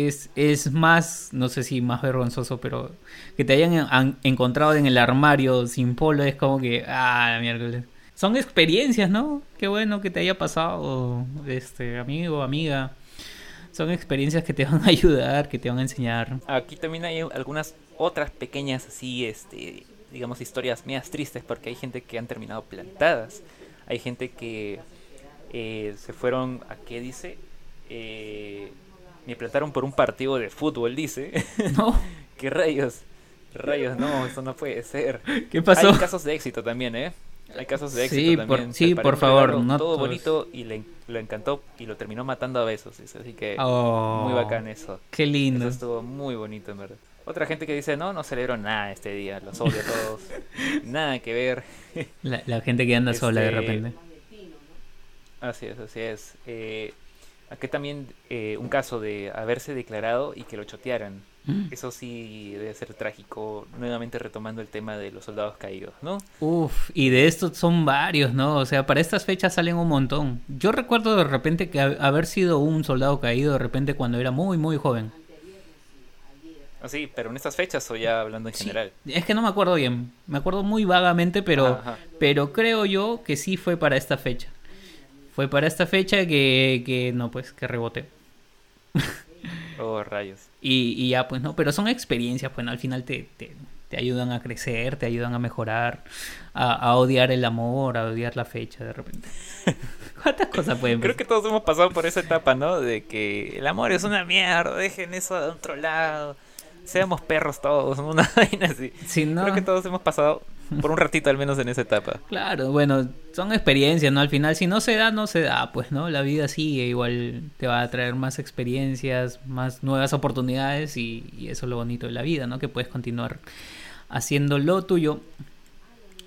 es, es más, no sé si más vergonzoso, pero que te hayan en- encontrado en el armario sin polo es como que, ah. Son experiencias, ¿no? Qué bueno que te haya pasado, este, amigo, amiga. Son experiencias que te van a ayudar, que te van a enseñar. Aquí también hay algunas otras pequeñas así, este, digamos, historias medias tristes porque hay gente que han terminado plantadas. Hay gente que eh, se fueron, ¿a qué dice? Eh, me plantaron por un partido de fútbol, dice. ¿No? ¿Qué rayos? Rayos, no, eso no puede ser. ¿Qué pasó? Hay casos de éxito también, ¿eh? Hay casos de éxito Sí, también. por- sí, por favor, regalo no todo todos. bonito y le, lo encantó y lo terminó matando a besos. dice, Así que Oh, muy bacán eso. Qué lindo. Eso estuvo muy bonito, en verdad. Otra gente que dice, no, no celebro nada este día, los odio a todos. nada que ver. La, la gente que anda sola de Este, repente. Así es, así es. Eh, aquí también eh, un caso de haberse declarado y que lo chotearan. Mm. Eso sí debe ser trágico, nuevamente retomando el tema de los soldados caídos, ¿no? Uf, y de estos son varios, ¿no? O sea, para estas fechas salen un montón. Yo recuerdo de repente que ha- haber sido un soldado caído de repente cuando era muy, muy joven. Así, pero en estas fechas o ya hablando en Sí, general. Es que no me acuerdo bien. Me acuerdo muy vagamente, pero, Ajá. pero creo yo que sí fue para esta fecha. Fue para esta fecha que, que no, pues, que reboté. Oh, rayos. Y, y ya, pues no, pero son experiencias, pues ¿no? al final te, te, te ayudan a crecer, te ayudan a mejorar, a, a odiar el amor, a odiar la fecha de repente. ¿Cuántas cosas pueden Creo que todos hemos pasado por esa etapa, ¿no? De que el amor es una mierda, dejen eso de otro lado. Seamos perros todos, una vaina así. Si no, Creo que todos hemos pasado por un ratito al menos en esa etapa. claro, bueno, son experiencias, ¿no? Al final, si no se da, no se da, pues, ¿no? La vida sigue, igual te va a traer más experiencias, más nuevas oportunidades y, y eso es lo bonito de la vida, ¿no? Que puedes continuar haciendo lo tuyo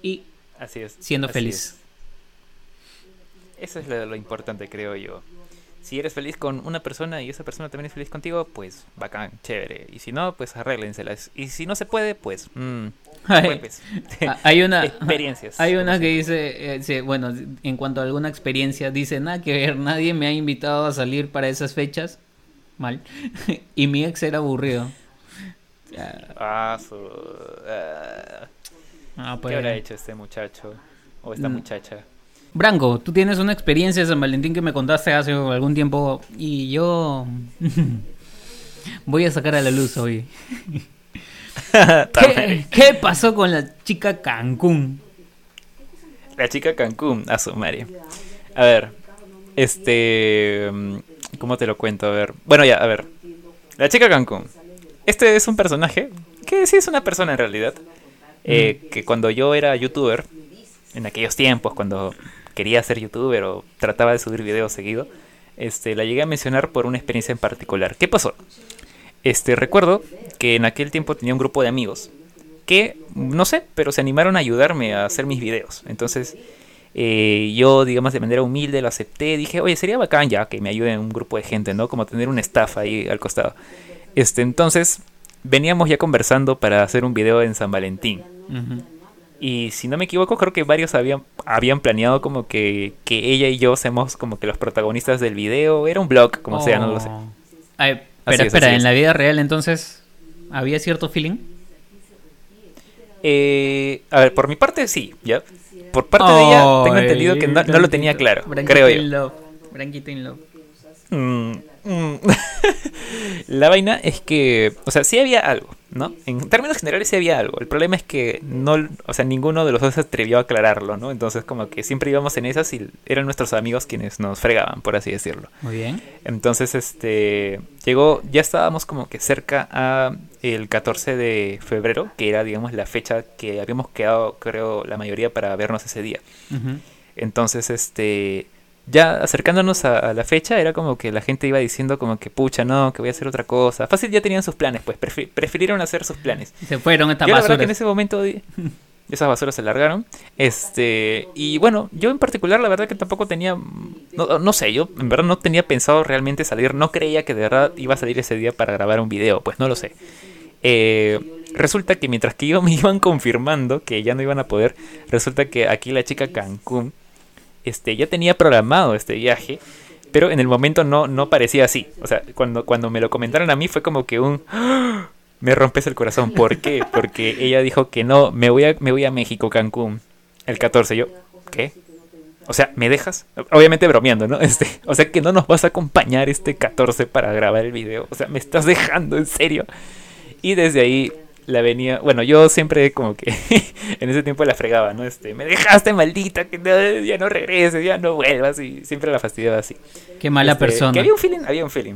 y Así es. siendo así feliz. es. Eso es lo, lo importante, creo yo. Si eres feliz con una persona y esa persona también es feliz contigo, pues bacán, chévere. Y si no, pues arréglenselas. Y si no se puede, pues... mm, Ay, pues, Hay una, experiencias. hay una que dice, eh, bueno, en cuanto a alguna experiencia, dice nada que ver, nadie me ha invitado a salir para esas fechas, mal, y mi ex era aburrido. Ah, su... ah, ah, ¿Qué pues. habrá hecho este muchacho? O esta Mm. muchacha. Branco, tú tienes una experiencia de San Valentín que me contaste hace algún tiempo y yo voy a sacar a la luz hoy. ¿Qué, qué pasó con la chica Cancún? La chica Cancún, a su madre. A ver, este. mm, ¿Cómo te lo cuento? A ver. Bueno, ya, a ver. La chica Cancún. Este es un personaje que sí es una persona en realidad. eh, que cuando yo era youtuber, en aquellos tiempos, cuando quería ser youtuber o trataba de subir videos seguido, este, la llegué a mencionar por una experiencia en particular. ¿Qué pasó? Este, recuerdo que en aquel tiempo tenía un grupo de amigos que, no sé, pero se animaron a ayudarme a hacer mis videos. Entonces, eh, yo, digamos, de manera humilde lo acepté. Dije, oye, sería bacán ya que me ayuden un grupo de gente, ¿no? Como tener un staff ahí al costado. Este, entonces, veníamos ya conversando para hacer un video en San Valentín. Ujú. Y si no me equivoco, creo que varios habían, habían planeado como que, que ella y yo seamos como que los protagonistas del video. Era un blog, como sea, no lo sé. Ay, pero es, espera, en es. la vida real entonces, ¿había cierto feeling? Eh, a ver, por mi parte sí, ¿ya? Por parte de ella tengo entendido que no, no lo tenía claro, creo in yo. love, Branquito in love. Mm, mm. La vaina es que, o sea, sí había algo, ¿no? En términos generales sí había algo. El problema es que no, o sea, ninguno de los dos se atrevió a aclararlo, ¿no? Entonces como que siempre íbamos en esas y eran nuestros amigos quienes nos fregaban, por así decirlo. Muy bien. Entonces, este, llegó, ya estábamos como que cerca a el 14 de febrero, que era, digamos, la fecha que habíamos quedado, creo, la mayoría para vernos ese día. Entonces, este, ya acercándonos a, a la fecha, era como que la gente iba diciendo como que, pucha, no, que voy a hacer otra cosa. Fácil ya tenían sus planes, pues, prefi- prefirieron hacer sus planes. Se fueron estas Yo la verdad que en basuras. ese momento, esas basuras se largaron. Este, y bueno, yo en particular la verdad que tampoco tenía, no, no, sé, yo en verdad no tenía pensado realmente salir, no creía que de verdad iba a salir ese día para grabar un video, pues no lo sé. Eh, resulta que mientras que yo me iban confirmando que ya no iban a poder, resulta que aquí la chica Cancún, este, ya tenía programado este viaje pero en el momento no, no parecía así. O sea, cuando, cuando me lo comentaron a mí fue como que un... ¡Ah! Me rompes el corazón. ¿Por qué? Porque ella dijo que no, me voy a, me voy a México, Cancún, el 14. Yo, ¿qué? O sea, ¿me dejas? Obviamente bromeando, ¿no? Este, o sea, que no nos vas a acompañar este 14 para grabar el video. O sea, me estás dejando, en serio. Y desde ahí la venía, bueno, yo siempre como que en ese tiempo la fregaba, ¿no? Este, me dejaste maldita, que ya no regreses, ya no vuelvas y siempre la fastidiaba así. Qué mala este, persona. Que había un feeling, había un feeling.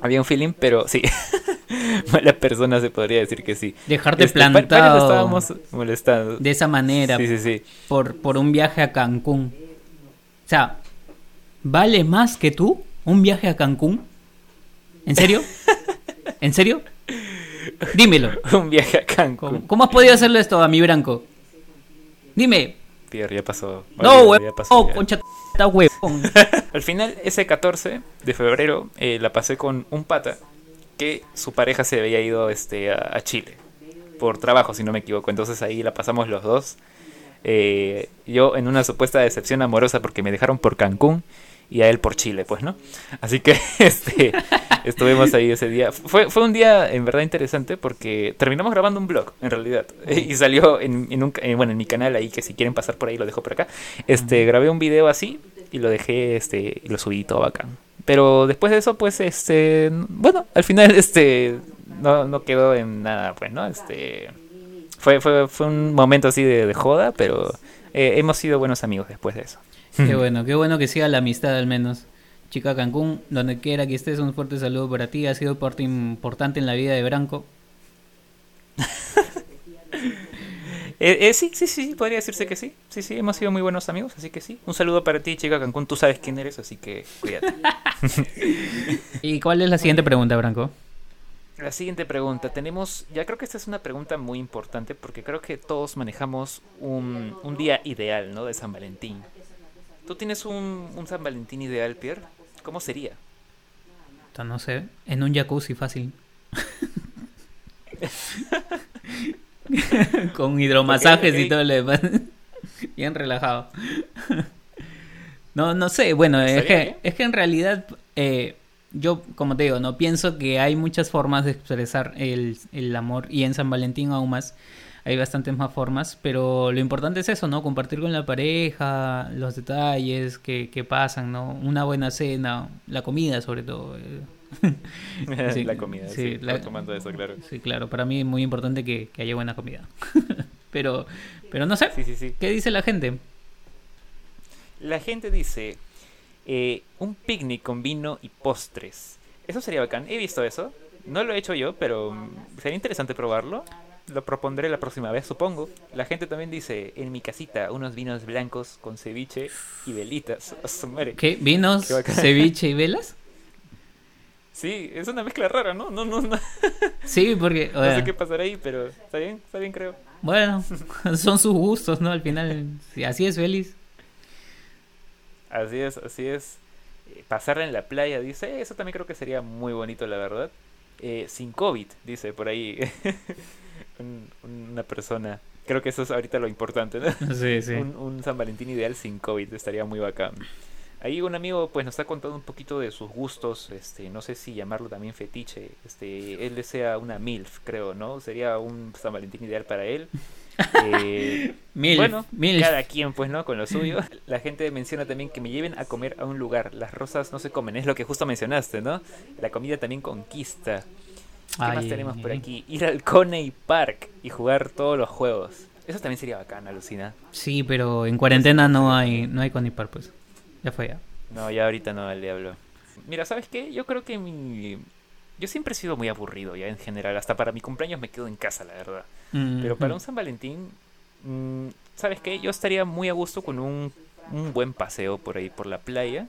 Había un feeling, pero sí. mala persona se podría decir que sí. Dejarte este, plantado. estábamos molestando. De esa manera. Sí, sí, sí. Por, por un viaje a Cancún. O sea, ¿vale más que tú un viaje a Cancún? ¿En serio? ¿En serio? Dímelo. un viaje a Cancún. ¿Cómo, has podido hacerle esto a mi Branco? Dime. Pierre, ya pasó. no, huevón. Oh, concha huevón. Al final, ese 14 de febrero, eh, la pasé con un pata que su pareja se había ido este, a, Chile por trabajo, si no me equivoco. Entonces ahí la pasamos los dos. Eh, yo en una supuesta decepción amorosa porque me dejaron por Cancún y a él por Chile, pues, ¿no? Así que este estuvimos ahí ese día. Fue, fue un día en verdad interesante porque terminamos grabando un blog, en realidad. Y salió en, en un, bueno, en mi canal ahí, que si quieren pasar por ahí lo dejo por acá. Este, grabé un video así y lo dejé, este, y lo subí todo bacán. Pero después de eso, pues, este, bueno, al final, este, no, no quedó en nada, pues, ¿no? Este, fue, fue, fue un momento así de, joda, pero eh, hemos sido buenos amigos después de eso. Qué bueno, qué bueno que siga la amistad al menos. Chica Cancún, donde quiera que estés, un fuerte saludo para ti. Ha sido parte importante en la vida de Branco. Eh, eh, sí, sí, sí, podría decirse que sí. Sí, sí, hemos sido muy buenos amigos, así que sí. Un saludo para ti, chica Cancún. Tú sabes quién eres, así que cuídate. ¿Y cuál es la siguiente pregunta, Branco? La siguiente pregunta. Tenemos, ya creo que esta es una pregunta muy importante porque creo que todos manejamos un, un día ideal, ¿no? De San Valentín. ¿Tú tienes un, un San Valentín ideal, Pierre? ¿Cómo sería? No sé, en un jacuzzi fácil. Con hidromasajes y todo lo demás. Bien relajado. no, no sé, bueno, es que, es que en realidad eh, yo, como te digo, no pienso que hay muchas formas de expresar el, el amor y en San Valentín aún más hay bastantes más formas, pero lo importante es eso, ¿no? Compartir con la pareja, los detalles que, que pasan, ¿no? Una buena cena, la comida sobre todo. sí, la comida, sí, tomando eso, claro. Sí, claro, para mí es muy importante que, haya buena comida. pero, pero no sé, ¿qué dice la gente? La gente dice, eh, un picnic con vino y postres. Eso sería bacán. He visto eso. No lo he hecho yo, pero sería interesante probarlo lo propondré la próxima vez, supongo. La gente también dice, en mi casita, unos vinos blancos con ceviche y velitas. ¿Qué? ¿Vinos, ceviche y velas? Sí, es una mezcla rara, ¿no? No, no, no. Sí, porque... no sé qué pasará ahí, pero está bien, está bien creo. Bueno, son sus gustos, ¿no? Al final, así es feliz. Así es, así es. Eh, pasarla en la playa, dice, eso también creo que sería muy bonito, la verdad. Eh, sin COVID, dice por ahí. Una persona. Creo que eso es ahorita lo importante, ¿no? Sí, sí. Un, San Valentín ideal sin COVID estaría muy bacán. Ahí un amigo pues nos ha contado un poquito de sus gustos, este, no sé si llamarlo también fetiche, este, él desea una MILF, creo, ¿no? Sería un San Valentín ideal para él. Eh, bueno, cada quien pues, ¿no? Con lo suyo. La gente menciona también que me lleven a comer a un lugar. Las rosas no se comen, es lo que justo mencionaste, ¿no? La comida también conquista. ¿Qué más tenemos por aquí? Ir al Coney Park y jugar todos los juegos. Eso también sería bacán, alucina. Sí, pero en cuarentena no hay, no hay Coney Park, pues. Ya fue ya. No, ya ahorita no, el diablo. Mira, ¿sabes qué? Yo creo que mi... Yo siempre he sido muy aburrido ya en general. Hasta para mi cumpleaños me quedo en casa, la verdad. Pero para un San Valentín, mm, ¿sabes qué? Yo estaría muy a gusto con un, un buen paseo por ahí, por la playa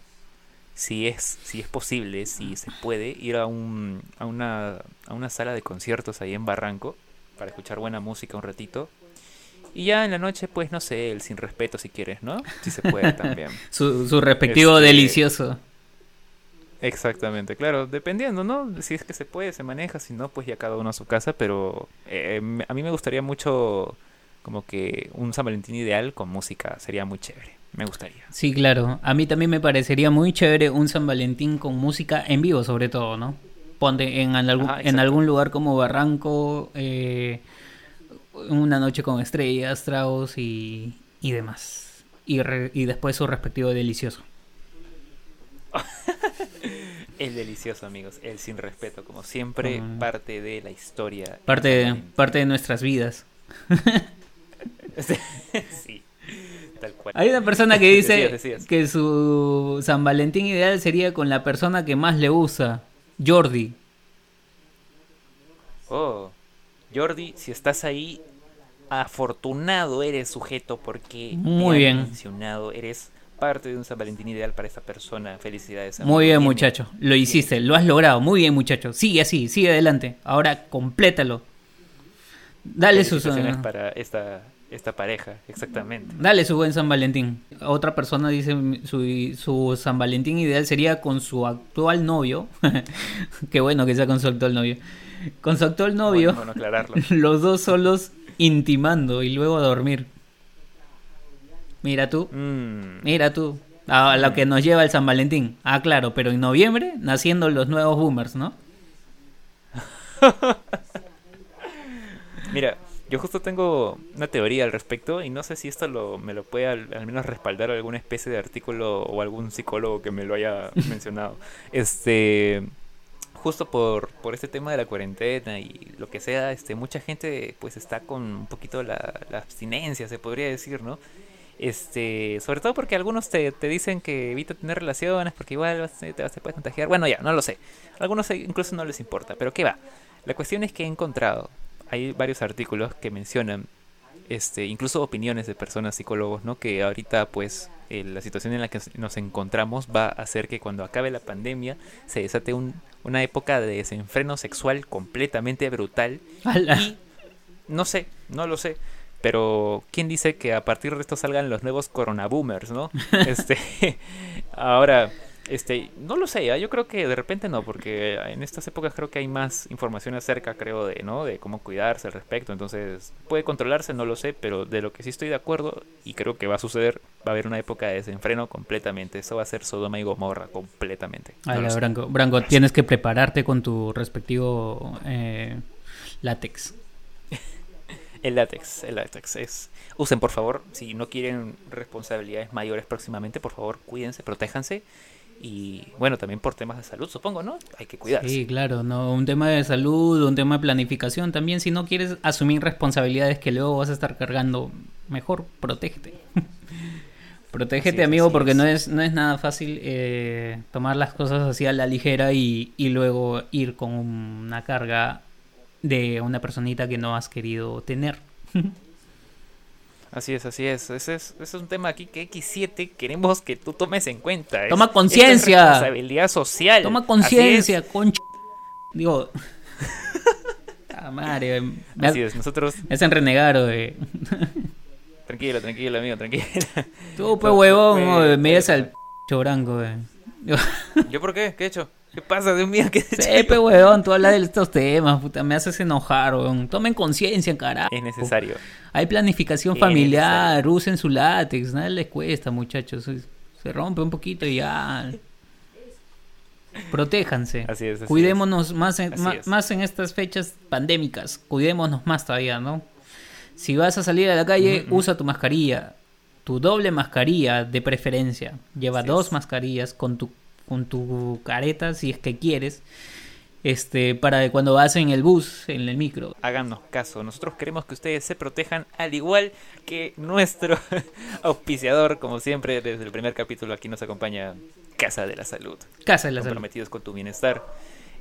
si es, si es posible, si se puede, ir a, un, a, una, a una sala de conciertos ahí en Barranco para escuchar buena música un ratito Y ya en la noche, pues no sé, el sin respeto si quieres, ¿no? Si se puede también. su, su respectivo Este, delicioso. Exactamente, claro, dependiendo, ¿no? Si es que se puede, se maneja, si no, pues ya cada uno a su casa, pero eh, a mí me gustaría mucho como que un San Valentín ideal con música, sería muy chévere, me gustaría. Sí, claro. A mí también me parecería muy chévere un San Valentín con música en vivo, sobre todo, ¿no? Ponte en, algún, Ajá, en algún lugar como Barranco, eh, una noche con estrellas, tragos y, y demás. Y, re- y después su respectivo delicioso. El delicioso, amigos, el sin respeto, como siempre, Mm. parte de la historia. Parte de, parte de nuestras vidas. sí, tal cual. Hay una persona que dice Decías, decías. que su San Valentín ideal sería con la persona que más le gusta, Jordi. Oh, Jordi, si estás ahí, afortunado eres sujeto porque Muy bien. mencionado, eres parte de un San Valentín ideal para esa persona. Felicidades. Muy bien, muchacho. Lo hiciste, lo has logrado. Muy bien, muchacho. Sigue así, sigue adelante. Ahora complétalo. Dale su, Felicitaciones para esta, esta pareja, exactamente. dale su buen San Valentín. Otra persona dice su, su San Valentín ideal sería con su actual novio. Qué bueno que sea con su actual novio. Con su actual novio, Bueno, bueno aclararlo. los dos solos intimando y luego a dormir. Mira tú, Mm, mira tú. A lo que nos lleva el San Valentín. Ah, claro, pero en noviembre naciendo los nuevos boomers, ¿no? Mira, yo justo tengo una teoría al respecto y no sé si esto lo, me lo puede al, al menos respaldar alguna especie de artículo o algún psicólogo que me lo haya mencionado. Este, justo por, por este tema de la cuarentena y lo que sea, este, mucha gente pues está con un poquito la, la abstinencia, se podría decir, ¿no? Este, sobre todo porque algunos te, te dicen que evita tener relaciones porque igual vas- te, te puedes contagiar. Bueno, ya, no lo sé. Algunos incluso no les importa, pero ¿qué va? La cuestión es que he encontrado, hay varios artículos que mencionan, este, incluso opiniones de personas psicólogos, ¿no? Que ahorita, pues, eh, la situación en la que nos encontramos va a hacer que cuando acabe la pandemia se desate un- una época de desenfreno sexual completamente brutal y no sé, no lo sé. Pero, ¿quién dice que a partir de esto salgan los nuevos coronaboomers, no? Este, ahora, este, no lo sé, ¿ah? yo creo que de repente no, porque en estas épocas creo que hay más información acerca, creo, de, ¿no? De cómo cuidarse al respecto. Entonces, puede controlarse, no lo sé, pero de lo que sí estoy de acuerdo y creo que va a suceder, va a haber una época de desenfreno completamente. Eso va a ser Sodoma y Gomorra completamente. No. Branco, Branco, tienes que prepararte con tu respectivo eh, látex. El látex, el látex es. Usen, por favor, si no quieren responsabilidades mayores próximamente, por favor, cuídense, protéjanse. Y bueno, también por temas de salud, supongo, ¿no? Hay que cuidarse. Sí, claro, no, un tema de salud, un tema de planificación también. Si no quieres asumir responsabilidades que luego vas a estar cargando, mejor protégete. protégete, amigo, porque no es no es nada fácil eh, tomar las cosas así a la ligera y, y luego ir con una carga de una personita que no has querido tener. Así es, así es. Ese es, ese es un tema aquí que X7 queremos que tú tomes en cuenta. Toma esto es conciencia. responsabilidad social. Toma conciencia, concha. Digo. Ah, madre, me, Así es, nosotros. me hacen renegar, oye. Tranquilo, tranquilo, amigo, tranquilo. Tú, pues, huevón, eh, me al chorango, ¿Yo por qué? ¿Qué he hecho? ¿Qué pasa? ¿Qué he hecho? Sí, pues, huevón, tú hablas de estos temas, puta, me haces enojar, huevón. Tomen conciencia, carajo. Es necesario. Hay planificación Es familiar, usen su látex, nada les cuesta, muchachos. Se, rompe un poquito y ya. Protéjanse. Así es. así Cuidémonos más en, ma- es. más en estas fechas pandémicas. Cuidémonos más todavía, ¿no? Si vas a salir a la calle, usa tu mascarilla. Tu doble mascarilla de preferencia. Lleva Así dos es. mascarillas con tu, con tu careta si es que quieres. Este, para cuando vas en el bus, en el micro. háganos caso. Nosotros queremos que ustedes se protejan al igual que nuestro auspiciador, como siempre, desde el primer capítulo aquí nos acompaña Casa de la Salud. Casa de la salud. Comprometidos con tu bienestar.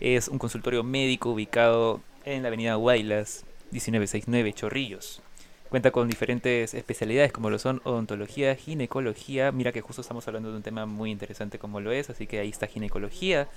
Es un consultorio médico ubicado en la avenida Huaylas, 1969, Chorrillos. Cuenta con diferentes especialidades como lo son odontología, ginecología. Mira que justo estamos hablando de un tema muy interesante como lo es, así que ahí está ginecología.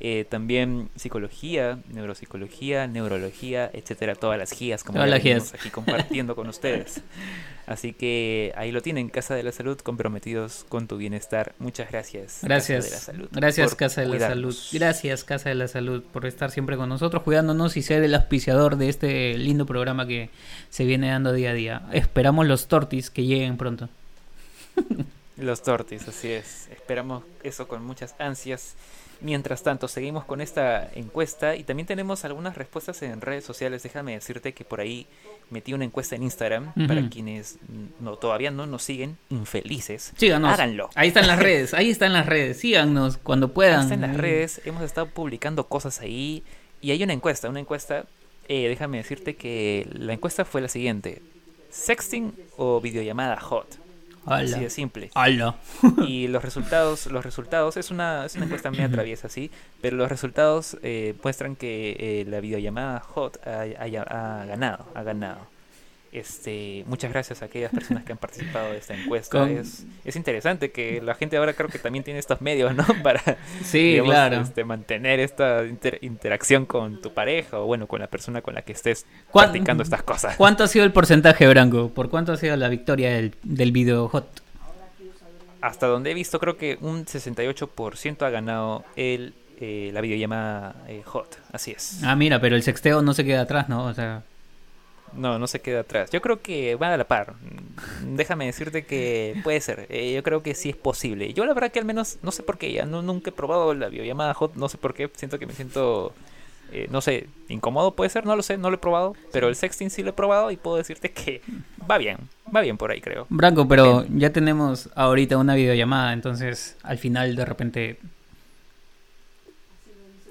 Eh, también psicología, neuropsicología, neurología, etcétera, todas las guías como Todas ya las guías. aquí compartiendo con ustedes. Así que ahí lo tienen, Casa de la Salud, comprometidos con tu bienestar. Muchas gracias. Casa Gracias. de la Salud, Gracias, Casa de la cuidarnos. Salud. Gracias, Casa de la Salud, por estar siempre con nosotros, cuidándonos y ser el auspiciador de este lindo programa que se viene dando día a día. Esperamos los tortis que lleguen pronto. Los tortis, así es. Esperamos eso con muchas ansias. Mientras tanto, seguimos con esta encuesta y también tenemos algunas respuestas en redes sociales. Déjame decirte que por ahí metí una encuesta en Instagram para quienes no todavía no nos siguen, infelices. Síganos. Háganlo. Ahí están las redes, ahí están las redes. Síganos cuando Ahí puedan. está en las redes, hemos estado publicando cosas ahí y hay una encuesta, una encuesta, eh, déjame decirte que la encuesta fue la siguiente, sexting o videollamada hot, Hola. así de simple. Hola. Y los resultados, los resultados, es una, es una encuesta media traviesa, sí, pero los resultados eh, muestran que eh, la videollamada hot ha, haya- ha ganado, ha ganado. Este, muchas gracias a aquellas personas que han participado de esta encuesta. Con- Es, es interesante que la gente ahora creo que también tiene estos medios, ¿no? Para Sí, digamos, claro. este, mantener esta inter- interacción con tu pareja o bueno, con la persona con la que estés ¿Cuán- practicando estas cosas. ¿Cuánto ha sido el porcentaje, Branco? ¿Por cuánto ha sido la victoria del, del video hot? Hasta donde he visto, creo que un 68% ha ganado el, eh, la videollamada eh, hot. Así es. Ah, mira, pero el sexteo no se queda atrás, ¿no? O sea, No, no se queda atrás. Yo creo que va a la par. Déjame decirte que puede ser. Eh, yo creo que sí es posible. Yo la verdad que al menos, no sé por qué, ya no, nunca he probado la videollamada hot. No sé por qué. Siento que me siento, eh, no sé, incómodo puede ser. No lo sé, no lo he probado. Pero el sexting sí lo he probado y puedo decirte que va bien. Va bien por ahí, creo. Branco, pero ya tenemos ahorita una videollamada, entonces al final de repente...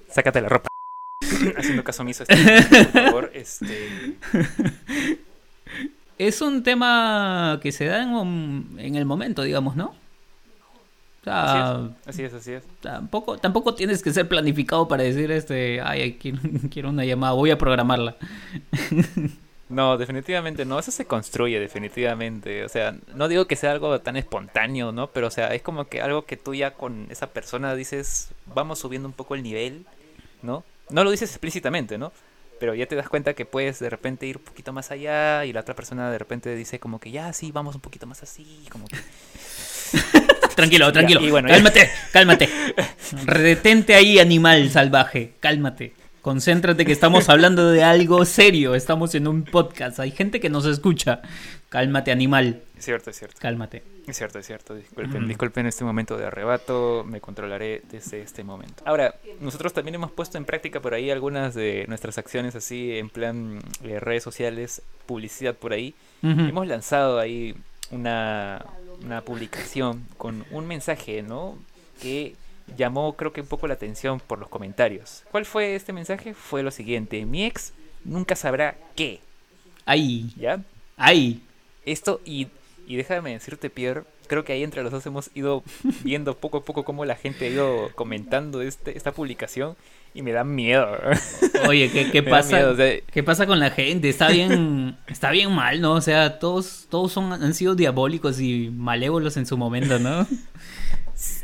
Sácate la ropa. Haciendo caso omiso, este, por favor. Este, Es un tema que se da en, un- en el momento, digamos, ¿no? O sea, así es, así es, así es. tampoco, tampoco tienes que ser planificado para decir, este, ay, quiero, quiero una llamada, voy a programarla. No, definitivamente no. Eso se construye, definitivamente. O sea, no digo que sea algo tan espontáneo, ¿no? Pero, o sea, es como que algo que tú ya con esa persona dices, vamos subiendo un poco el nivel, ¿no? No lo dices explícitamente, ¿no? Pero ya te das cuenta que puedes de repente ir un poquito más allá y la otra persona de repente dice como que ya, sí, vamos un poquito más así, como que... Tranquilo, tranquilo. y bueno, ya. cálmate, cálmate. Retente ahí, animal salvaje. Cálmate. Concéntrate que estamos hablando de algo serio. Estamos en un podcast. Hay gente que nos escucha. Cálmate, animal. Es cierto, es cierto. Cálmate. Es cierto, es cierto. Disculpen, Ujú. disculpen este momento de arrebato. Me controlaré desde este momento. Ahora, nosotros también hemos puesto en práctica por ahí algunas de nuestras acciones así en plan eh, redes sociales, publicidad por ahí. Hemos lanzado ahí una, una publicación con un mensaje, ¿no? Que llamó creo que un poco la atención por los comentarios. ¿Cuál fue este mensaje? Fue lo siguiente. Mi ex nunca sabrá qué, Ay, ¿ya? ay. Esto, y, y déjame decirte, Pierre, creo que ahí entre los dos hemos ido viendo poco a poco cómo la gente ha ido comentando este, esta publicación y me da miedo. Oye, ¿qué, qué pasa? miedo, o sea, ¿Qué pasa con la gente? Está bien, está bien mal, ¿no? O sea, todos, todos son, han sido diabólicos y malévolos en su momento, ¿no?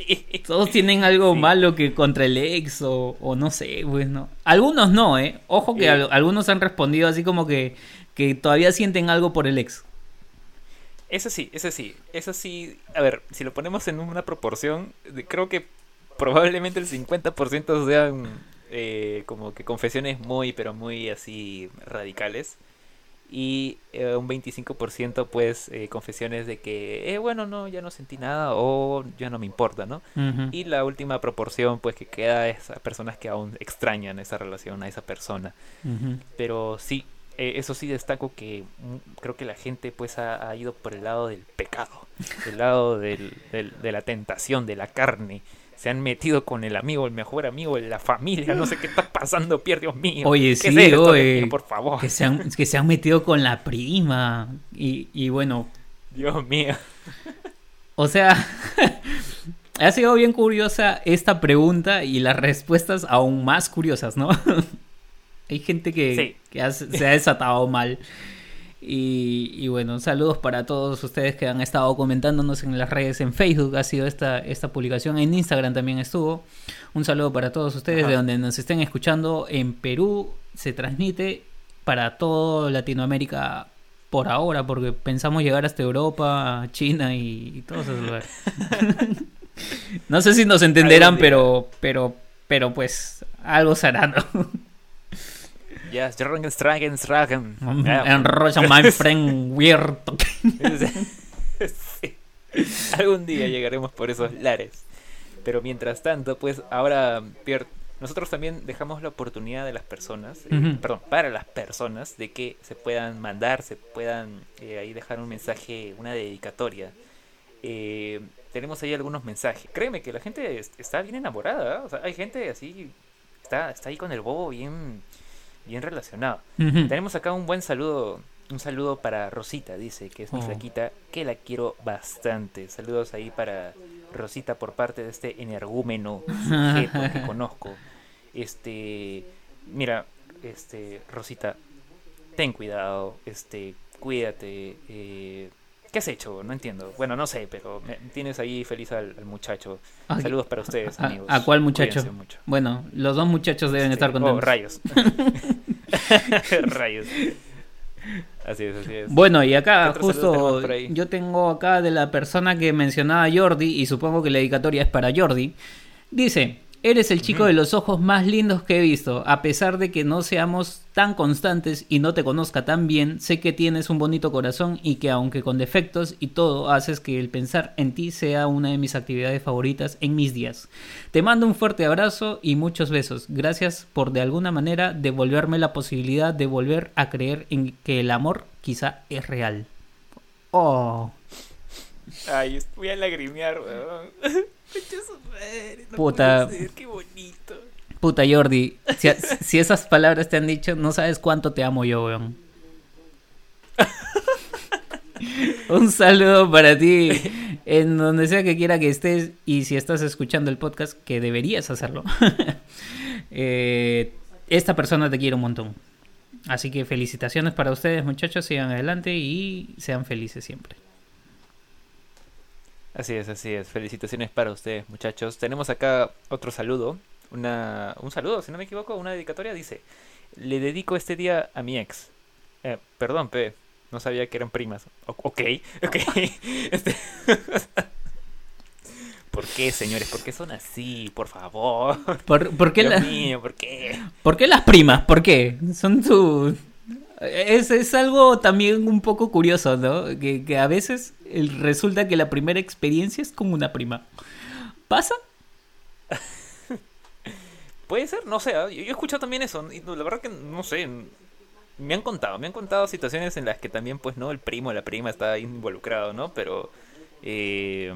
Sí. Todos tienen algo Sí. malo que contra el ex o, o no sé, pues no. Algunos no, ¿eh? Ojo que Eh. al- algunos han respondido así como que, que todavía sienten algo por el ex. Eso sí, eso sí, eso sí. A ver, si lo ponemos en una proporción, creo que probablemente el 50% sean eh, como que confesiones muy, pero muy así radicales. Y eh, un 25% pues eh, confesiones de que, eh, bueno, no, ya no sentí nada o ya no me importa, ¿no? Y la última proporción pues que queda es a personas que aún extrañan esa relación, a esa persona. Pero sí, eh, eso sí destaco que mm, creo que la gente pues ha, ha ido por el lado del pecado, el lado del, del- de la tentación, de la carne. Se han metido con el amigo, el mejor amigo, la familia, no sé qué está pasando, Pierre, Dios mío. Oye, ¿Qué sí, es oye. Mío, por favor. Que se, han, que se han metido con la prima. Y, y bueno, Dios mío. o sea, ha sido bien curiosa esta pregunta y las respuestas aún más curiosas, ¿no? Hay gente que, Sí. que ha- se ha desatado mal. Y, bueno, saludos para todos ustedes que han estado comentándonos en las redes, en Facebook ha sido esta, esta publicación, en Instagram también estuvo. Un saludo para todos ustedes de donde nos estén escuchando. En Perú se transmite para toda Latinoamérica por ahora, porque pensamos llegar hasta Europa, China y, todos esos lugares. no sé si nos entenderán, pero, pero, pero pues algo será, ¿no? Yes, Dragon, Dragon, Dragon. Enrolla my friend weird. Algún día llegaremos por esos lares. Pero mientras tanto, pues ahora, Pierre, nosotros también dejamos la oportunidad de las personas, eh, perdón, para las personas, de que se puedan mandar, se puedan eh, ahí dejar un mensaje, una dedicatoria. Eh, tenemos ahí algunos mensajes. Créeme que la gente está bien enamorada. O sea, hay gente así, está, está ahí con el bobo bien bien relacionado. Tenemos acá un buen saludo, un saludo para Rosita, dice que es mi oh. flaquita, que la quiero bastante. Saludos ahí para Rosita por parte de este energúmeno sujeto que conozco. Este, mira, este, Rosita, ten cuidado, este, cuídate, eh, ¿Qué has hecho? No entiendo. Bueno, no sé, pero tienes ahí feliz al, muchacho. Saludos para ustedes, amigos. ¿A, cuál muchacho? Bueno, los dos muchachos deben estar oh, contentos. Oh, rayos. rayos. Así es, así es. Bueno, y acá justo yo tengo acá de la persona que mencionaba Jordi, y supongo que la dedicatoria es para Jordi. Dice, Eres el chico de los ojos más lindos que he visto. A pesar de que no seamos tan constantes y no te conozca tan bien, sé que tienes un bonito corazón y que aunque con defectos y todo, haces que el pensar en ti sea una de mis actividades favoritas en mis días. Te mando un fuerte abrazo y muchos besos. Gracias por de alguna manera devolverme la posibilidad de volver a creer en que el amor quizá es real. Oh. Ay, voy a lagrimear, weón. Puta. qué bonito. Puta Jordi, si, esas palabras te han dicho, no sabes cuánto te amo yo, weón. Un saludo para ti, en donde sea que quiera que estés, y si estás escuchando el podcast, que deberías hacerlo. Eh, esta persona te quiere un montón. Así que felicitaciones para ustedes, muchachos, sigan adelante y sean felices siempre. Así es, así es. Felicitaciones para ustedes, muchachos. Tenemos acá otro saludo. Una, un saludo, si no me equivoco, una dedicatoria. Dice, le dedico este día a mi ex. Eh, perdón, P. No sabía que eran primas. ok, ok. Este... ¿Por qué, señores? ¿Por qué son así? Por favor. ¿Por, qué Dios mío, ¿por qué? ¿Por qué las primas? ¿Por qué? Son tu... Es, es algo también un poco curioso, ¿no? Que, que a veces resulta que la primera experiencia es como una prima. ¿Pasa? Puede ser, no sé. ¿ah? Yo, he escuchado también eso. Y la verdad que no sé. Me han contado, me han contado situaciones en las que también, pues, no, el primo, la prima está involucrado, ¿no? Pero. Eh,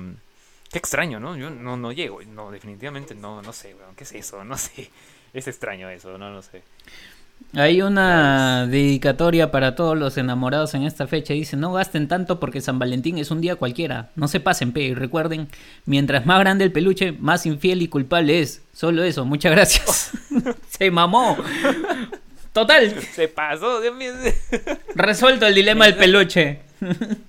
qué extraño, ¿no? Yo no, no llego. No, definitivamente no, no sé, ¿Qué es eso? No sé. Es extraño eso, no, no sé. Hay una dedicatoria para todos los enamorados en esta fecha. Dice, no gasten tanto porque San Valentín es un día cualquiera. No se pasen, pe. Y recuerden, mientras más grande el peluche, más infiel y culpable es. Solo eso, muchas gracias. se mamó. Total. Se pasó. Resuelto el dilema del peluche.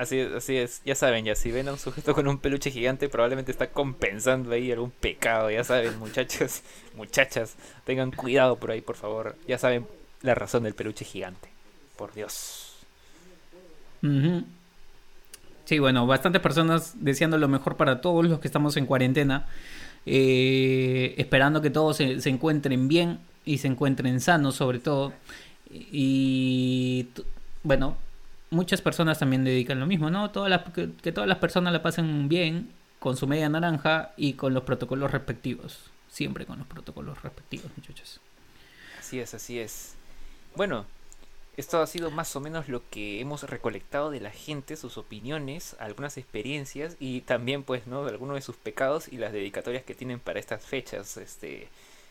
Así es, así es. Ya saben, ya si ven a un sujeto con un peluche gigante, probablemente está compensando ahí algún pecado. Ya saben, muchachos, muchachas, tengan cuidado por ahí, por favor. Ya saben la razón del peluche gigante. Por Dios. Sí, bueno, bastantes personas deseando lo mejor para todos los que estamos en cuarentena. Eh, esperando que todos se encuentren bien y se encuentren sanos, sobre todo. Y bueno, muchas personas también dedican lo mismo, ¿no? Todas que, todas las personas la pasen bien con su media naranja y con los protocolos respectivos. Siempre con los protocolos respectivos, muchachos. Así es, así es. Bueno, esto ha sido más o menos lo que hemos recolectado de la gente, sus opiniones, algunas experiencias y también, pues, ¿no? De algunos de sus pecados y las dedicatorias que tienen para estas fechas. Este,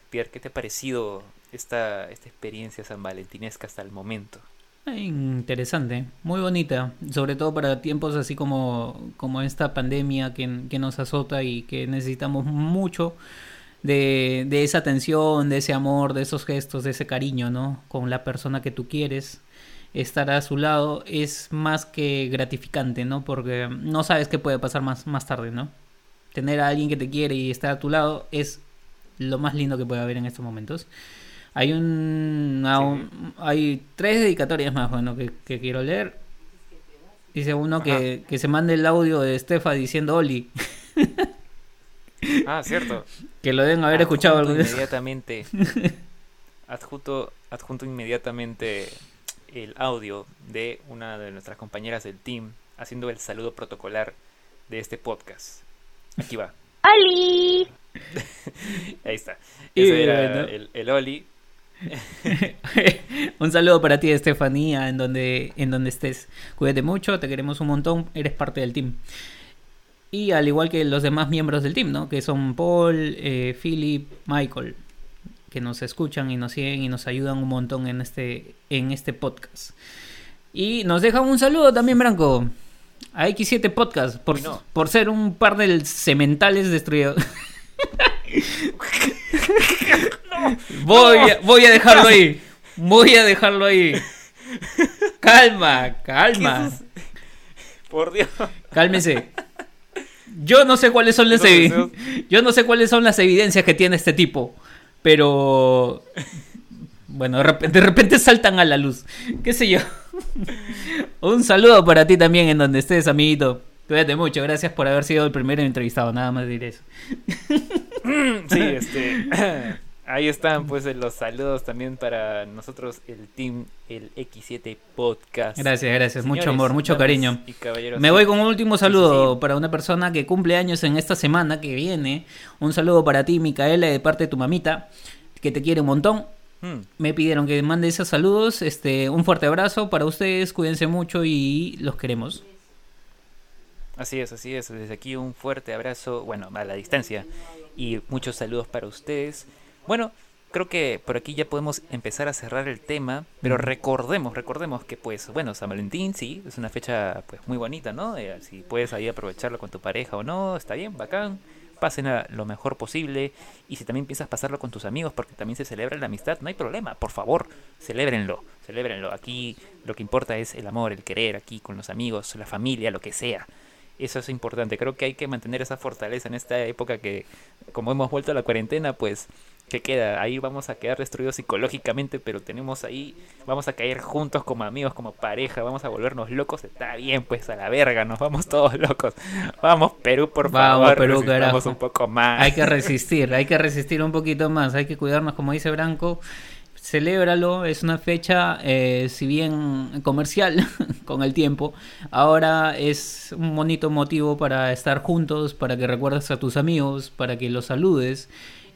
Pierre, ¿qué te ha parecido esta, esta experiencia san valentinesca hasta el momento? Interesante, muy bonita, sobre todo para tiempos así como, como esta pandemia que, que nos azota y que necesitamos mucho de, de, esa atención, de ese amor, de esos gestos, de ese cariño, ¿no? Con la persona que tú quieres. estar a su lado es más que gratificante, ¿no? Porque no sabes qué puede pasar más, más tarde, ¿no? Tener a alguien que te quiere y estar a tu lado es lo más lindo que puede haber en estos momentos. Hay un, hay tres dedicatorias más, bueno, que, quiero leer. Dice uno que, que, se mande el audio de Estefa diciendo Oli. Ah, cierto. que lo deben haber escuchado inmediatamente. adjunto, adjunto inmediatamente el audio de una de nuestras compañeras del team haciendo el saludo protocolar de este podcast. Aquí va. ¡Oli! Ahí está. Ese era el, el Oli. un saludo para ti, Estefanía, en donde, en donde estés. Cuídate mucho, te queremos un montón, eres parte del team. Y al igual que los demás miembros del team, ¿no? Que son Paul, eh, Philip, Michael, que nos escuchan y nos siguen y nos ayudan un montón en este, en este podcast. Y nos dejan un saludo también, Branco, a X7 Podcast, por, por ser un par de cementales destruidos. voy, a, voy a dejarlo ahí. Voy a dejarlo ahí. Calma, calma. Por Dios. Cálmese. Yo no sé cuáles son las yo no sé cuáles son las evidencias que tiene este tipo, pero bueno, de repente, saltan a la luz. ¿Qué sé yo? Un saludo para ti también en donde estés, amiguito. Cuídate mucho, gracias por haber sido el primero entrevistado, nada más diré eso. Sí, este Ahí están pues los saludos también para nosotros, el team, el X7 Podcast. Gracias, gracias. mucho amor, mucho cariño. Me voy con un último saludo para una persona que cumple años en esta semana que viene. Un saludo para ti, Micaela, de parte de tu mamita, que te quiere un montón. Hmm. Me pidieron que mande esos saludos. Este, un fuerte abrazo para ustedes, cuídense mucho y los queremos. Así es, así es. Desde aquí un fuerte abrazo, bueno, a la distancia. Y muchos saludos para ustedes. Bueno, creo que por aquí ya podemos empezar a cerrar el tema, pero recordemos, recordemos que pues, bueno, San Valentín sí, es una fecha pues muy bonita, ¿no? Eh, si puedes ahí aprovecharlo con tu pareja o no, está bien, bacán, pasen a lo mejor posible y si también piensas pasarlo con tus amigos porque también se celebra la amistad, no hay problema, por favor, celébrenlo, celébrenlo. Aquí lo que importa es el amor, el querer aquí con los amigos, la familia, lo que sea. Eso es importante. Creo que hay que mantener esa fortaleza en esta época que, como hemos vuelto a la cuarentena, pues ¿qué queda? Ahí vamos a quedar destruidos psicológicamente, pero tenemos ahí, vamos a caer juntos como amigos, como pareja, vamos a volvernos locos, está bien, pues a la verga, nos vamos todos locos. Vamos Perú, por vamos, favor, Perú, carajo. un poco más. Hay que resistir, hay que resistir un poquito más, hay que cuidarnos, como dice Branco. Celébralo, es una fecha, eh, si bien comercial con el tiempo, ahora es un bonito motivo para estar juntos, para que recuerdes a tus amigos, para que los saludes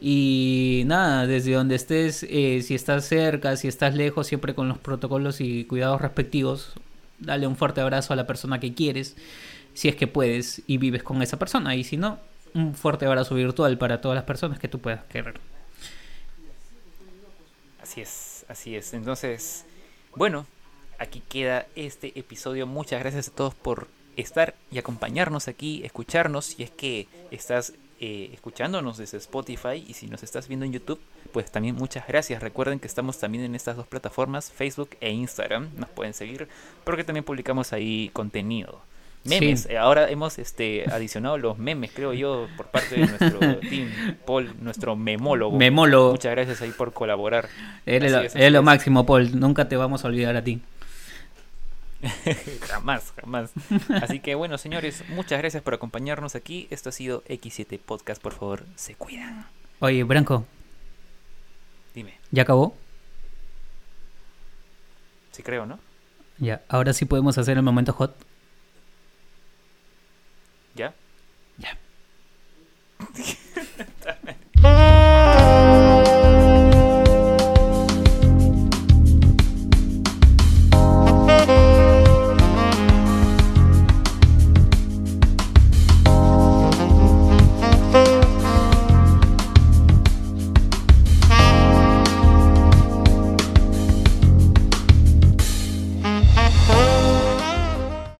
y nada, desde donde estés, eh, si estás cerca, si estás lejos, siempre con los protocolos y cuidados respectivos, dale un fuerte abrazo a la persona que quieres, si es que puedes y vives con esa persona. Y si no, un fuerte abrazo virtual para todas las personas que tú puedas querer. Así es, así es. Entonces, bueno, aquí queda este episodio. Muchas gracias a todos por estar y acompañarnos aquí, escucharnos. Si es que estás eh, escuchándonos desde Spotify y si nos estás viendo en YouTube, pues también muchas gracias. Recuerden que estamos también en estas dos plataformas, Facebook e Instagram. Nos pueden seguir porque también publicamos ahí contenido. Memes, eh, ahora hemos este, adicionado los memes, creo yo, por parte de nuestro team, Paul, nuestro memólogo. Memólogo. Muchas gracias ahí por colaborar. es, lo máximo, Paul, nunca te vamos a olvidar a ti. jamás, jamás. Así que bueno, señores, muchas gracias por acompañarnos aquí. Esto ha sido X7 Podcast. Por favor, se cuidan. Oye, Branco. Dime. ¿Ya acabó? Sí, creo, ¿no? Ya, ahora sí podemos hacer el momento hot. ¿Ya? Ya.